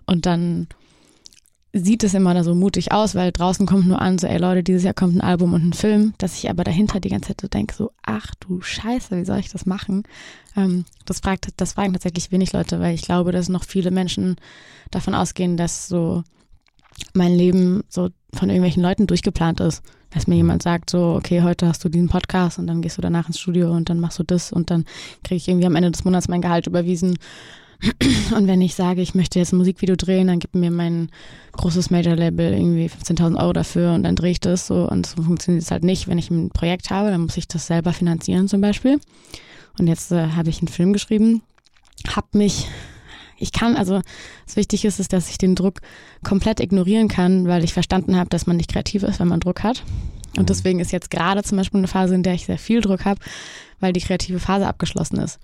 Und dann sieht es immer so mutig aus, weil draußen kommt nur an, so, ey Leute, dieses Jahr kommt ein Album und ein Film, dass ich aber dahinter die ganze Zeit so denke, so, ach du Scheiße, wie soll ich das machen? Ähm, das, fragt, das fragen tatsächlich wenig Leute, weil ich glaube, dass noch viele Menschen davon ausgehen, dass so mein Leben so von irgendwelchen Leuten durchgeplant ist. Dass mir jemand sagt, so, okay, heute hast du diesen Podcast und dann gehst du danach ins Studio und dann machst du das und dann kriege ich irgendwie am Ende des Monats mein Gehalt überwiesen. Und wenn ich sage, ich möchte jetzt ein Musikvideo drehen, dann gibt mir mein großes Major-Label irgendwie 15.000 Euro dafür und dann drehe ich das so. Und so funktioniert es halt nicht. Wenn ich ein Projekt habe, dann muss ich das selber finanzieren zum Beispiel. Und jetzt äh, habe ich einen Film geschrieben, hab mich, ich kann, also was wichtig ist, ist, dass ich den Druck komplett ignorieren kann, weil ich verstanden habe, dass man nicht kreativ ist, wenn man Druck hat. Und deswegen ist jetzt gerade zum Beispiel eine Phase, in der ich sehr viel Druck habe, weil die kreative Phase abgeschlossen ist.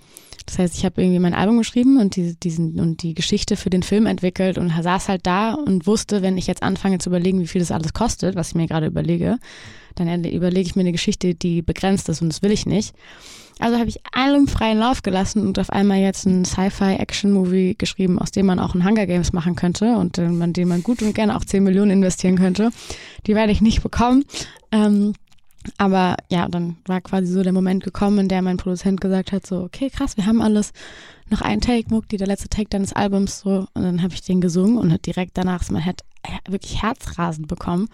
Das heißt, ich habe irgendwie mein Album geschrieben und die, diesen, und die Geschichte für den Film entwickelt und saß halt da und wusste, wenn ich jetzt anfange zu überlegen, wie viel das alles kostet, was ich mir gerade überlege, dann überlege ich mir eine Geschichte, die begrenzt ist und das will ich nicht. Also habe ich allem freien Lauf gelassen und auf einmal jetzt einen Sci-Fi-Action-Movie geschrieben, aus dem man auch ein Hunger Games machen könnte und äh, man, den man gut und gerne auch 10 Millionen investieren könnte. Die werde ich nicht bekommen. Ähm, aber ja, dann war quasi so der Moment gekommen, in der mein Produzent gesagt hat, so, okay, krass, wir haben alles. Noch ein Take, Muck, die der letzte Take deines Albums, so. Und dann habe ich den gesungen und hat direkt danach so mein Head wirklich Herzrasen bekommen,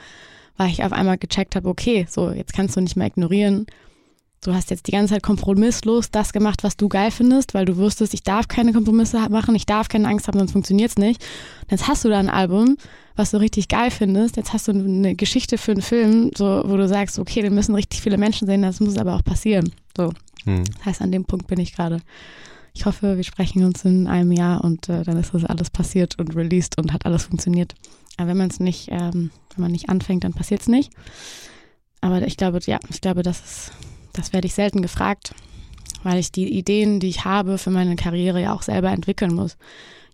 weil ich auf einmal gecheckt habe, okay, so, jetzt kannst du nicht mehr ignorieren. Du hast jetzt die ganze Zeit kompromisslos das gemacht, was du geil findest, weil du wusstest, ich darf keine Kompromisse machen, ich darf keine Angst haben, sonst funktioniert's nicht. Und jetzt hast du da ein Album, was du richtig geil findest. Jetzt hast du eine Geschichte für einen Film, so, wo du sagst, okay, den müssen richtig viele Menschen sehen, das muss aber auch passieren. So. Hm. Das heißt, an dem Punkt bin ich gerade. Ich hoffe, wir sprechen uns in einem Jahr und äh, dann ist das alles passiert und released und hat alles funktioniert. Aber wenn man es nicht, ähm, wenn man nicht anfängt, dann passiert es nicht. Aber ich glaube, ja, ich glaube, das ist, das werde ich selten gefragt, weil ich die Ideen, die ich habe für meine Karriere ja auch selber entwickeln muss.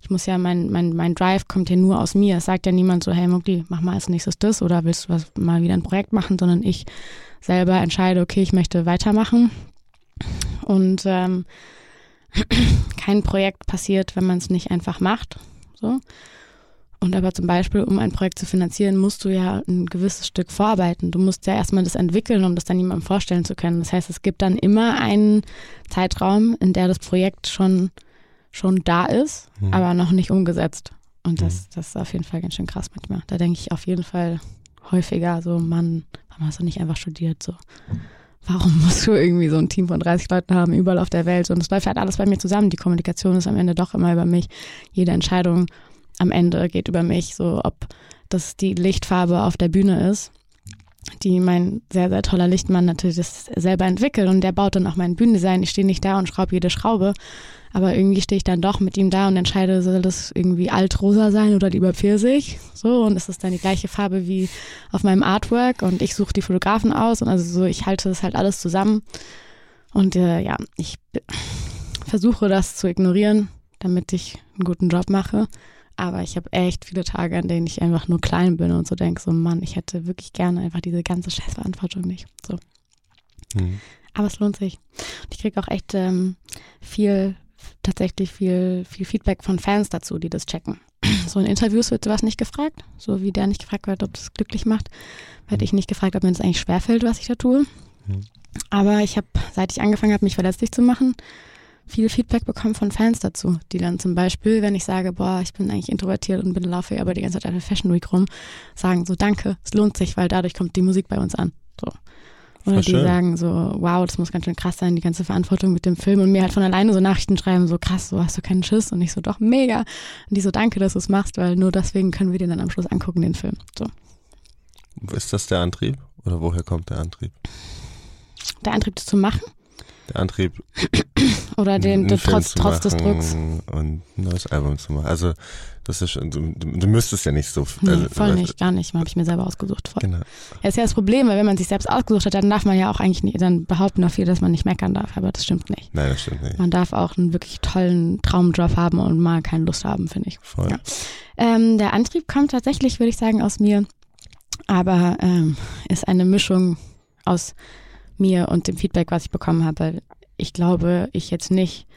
Ich muss ja, mein, mein, mein Drive kommt ja nur aus mir. Es sagt ja niemand so, hey Mugli, mach mal als nächstes das oder willst du was, mal wieder ein Projekt machen, sondern ich selber entscheide, okay, ich möchte weitermachen. Und ähm, kein Projekt passiert, wenn man es nicht einfach macht. So. Und aber zum Beispiel, um ein Projekt zu finanzieren, musst du ja ein gewisses Stück vorarbeiten. Du musst ja erstmal das entwickeln, um das dann jemandem vorstellen zu können. Das heißt, es gibt dann immer einen Zeitraum, in der das Projekt schon, schon da ist, Mhm. aber noch nicht umgesetzt. Und das, das ist auf jeden Fall ganz schön krass manchmal. Da denke ich auf jeden Fall häufiger so, Mann, warum hast du nicht einfach studiert? So, warum musst du irgendwie so ein Team von 30 Leuten haben, überall auf der Welt? Und es läuft halt alles bei mir zusammen. Die Kommunikation ist am Ende doch immer über mich. Jede Entscheidung am Ende geht über mich, so ob das die Lichtfarbe auf der Bühne ist, die mein sehr, sehr toller Lichtmann natürlich selber entwickelt und der baut dann auch mein Bühnendesign. Ich stehe nicht da und schraube jede Schraube, aber irgendwie stehe ich dann doch mit ihm da und entscheide, soll das irgendwie altrosa sein oder lieber Pfirsich? So, und es ist dann die gleiche Farbe wie auf meinem Artwork und ich suche die Fotografen aus und also so, ich halte das halt alles zusammen. Und äh, ja, ich versuche das zu ignorieren, damit ich einen guten Job mache. Aber ich habe echt viele Tage, an denen ich einfach nur klein bin und so denke, so Mann, ich hätte wirklich gerne einfach diese ganze Scheißverantwortung nicht. So. Mhm. Aber es lohnt sich. Und ich kriege auch echt ähm, viel tatsächlich viel, viel Feedback von Fans dazu, die das checken. So in Interviews wird sowas nicht gefragt, so wie der nicht gefragt wird, ob das glücklich macht, werde ich nicht gefragt, ob mir das eigentlich schwerfällt, was ich da tue. Mhm. Aber ich habe, seit ich angefangen habe, mich verletzlich zu machen, viel Feedback bekommen von Fans dazu, die dann zum Beispiel, wenn ich sage, boah, ich bin eigentlich introvertiert und bin laufe aber die ganze Zeit auf der Fashion Week rum, sagen so, danke, es lohnt sich, weil dadurch kommt die Musik bei uns an. So. Oder die sagen so, wow, das muss ganz schön krass sein, die ganze Verantwortung mit dem Film und mir halt von alleine so Nachrichten schreiben, so krass, so hast du keinen Schiss und ich so, doch, mega. Und die so, danke, dass du es machst, weil nur deswegen können wir den dann am Schluss angucken, den Film. So. Ist das der Antrieb oder woher kommt der Antrieb? Der Antrieb, das zu machen? Der Antrieb, oder den, den trotz, trotz des Drucks. Und ein neues Album zu machen. Also das ist schon, du, du müsstest ja nicht so. Nee, also, voll nicht, gar nicht. Habe ich mir selber ausgesucht. Voll. Genau. Ja, ist ja das Problem, weil wenn man sich selbst ausgesucht hat, dann darf man ja auch eigentlich nicht, dann behaupten auch viele, dass man nicht meckern darf, aber das stimmt nicht. Nein, das stimmt nicht. Man darf auch einen wirklich tollen Traumjob haben und mal keine Lust haben, finde ich. Voll. Ja. Ähm, der Antrieb kommt tatsächlich, würde ich sagen, aus mir, aber ähm, ist eine Mischung aus mir und dem Feedback, was ich bekommen habe. Ich glaube, ich jetzt nicht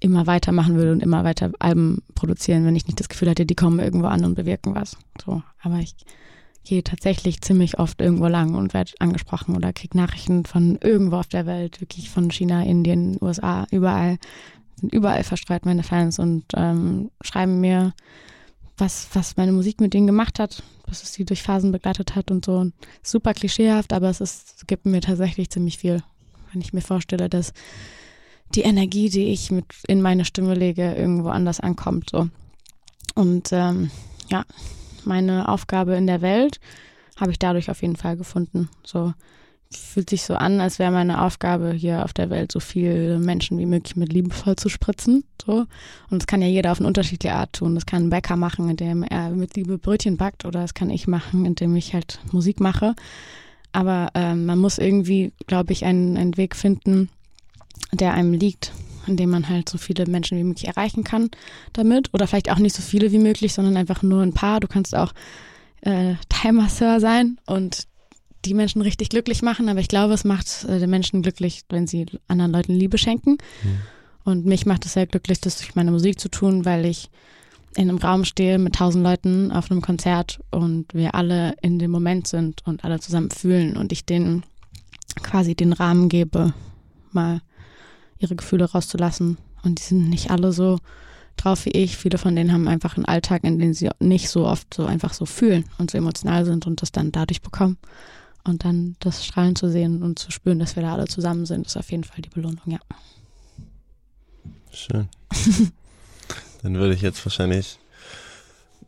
immer weitermachen würde und immer weiter Alben produzieren, wenn ich nicht das Gefühl hatte, die kommen irgendwo an und bewirken was. So, aber ich gehe tatsächlich ziemlich oft irgendwo lang und werde angesprochen oder kriege Nachrichten von irgendwo auf der Welt, wirklich von China, Indien, USA, überall, sind überall verstreut meine Fans und ähm, schreiben mir, was, was meine Musik mit denen gemacht hat, was es sie durch Phasen begleitet hat und so. Super klischeehaft, aber es ist, gibt mir tatsächlich ziemlich viel, wenn ich mir vorstelle, dass die Energie, die ich mit in meine Stimme lege, irgendwo anders ankommt. So. Und ähm, ja, meine Aufgabe in der Welt habe ich dadurch auf jeden Fall gefunden. So fühlt sich so an, als wäre meine Aufgabe hier auf der Welt, so viele Menschen wie möglich mit Liebe voll zu spritzen. So. Und das kann ja jeder auf eine unterschiedliche Art tun. Das kann ein Bäcker machen, indem er mit Liebe Brötchen backt, oder das kann ich machen, indem ich halt Musik mache. Aber ähm, man muss irgendwie, glaube ich, einen, einen Weg finden, der einem liegt, indem man halt so viele Menschen wie möglich erreichen kann damit. Oder vielleicht auch nicht so viele wie möglich, sondern einfach nur ein paar. Du kannst auch äh, Timer-Sir sein und die Menschen richtig glücklich machen, aber ich glaube, es macht äh, den Menschen glücklich, wenn sie anderen Leuten Liebe schenken. Mhm. Und mich macht es sehr glücklich, das durch meine Musik zu tun, weil ich in einem Raum stehe mit tausend Leuten auf einem Konzert und wir alle in dem Moment sind und alle zusammen fühlen und ich denen quasi den Rahmen gebe, mal ihre Gefühle rauszulassen. Und die sind nicht alle so drauf wie ich. Viele von denen haben einfach einen Alltag, in dem sie nicht so oft so einfach so fühlen und so emotional sind und das dann dadurch bekommen. Und dann das Strahlen zu sehen und zu spüren, dass wir da alle zusammen sind, ist auf jeden Fall die Belohnung, ja. Schön. dann würde ich jetzt wahrscheinlich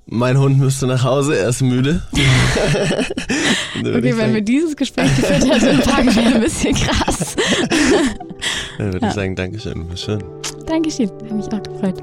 mein Hund müsste nach Hause, er ist müde. okay, wenn wir dieses Gespräch geführt hätten, fragen wir ein bisschen krass. Dann würde ja. ich sagen, Dankeschön, war schön. Dankeschön, hat mich auch gefreut.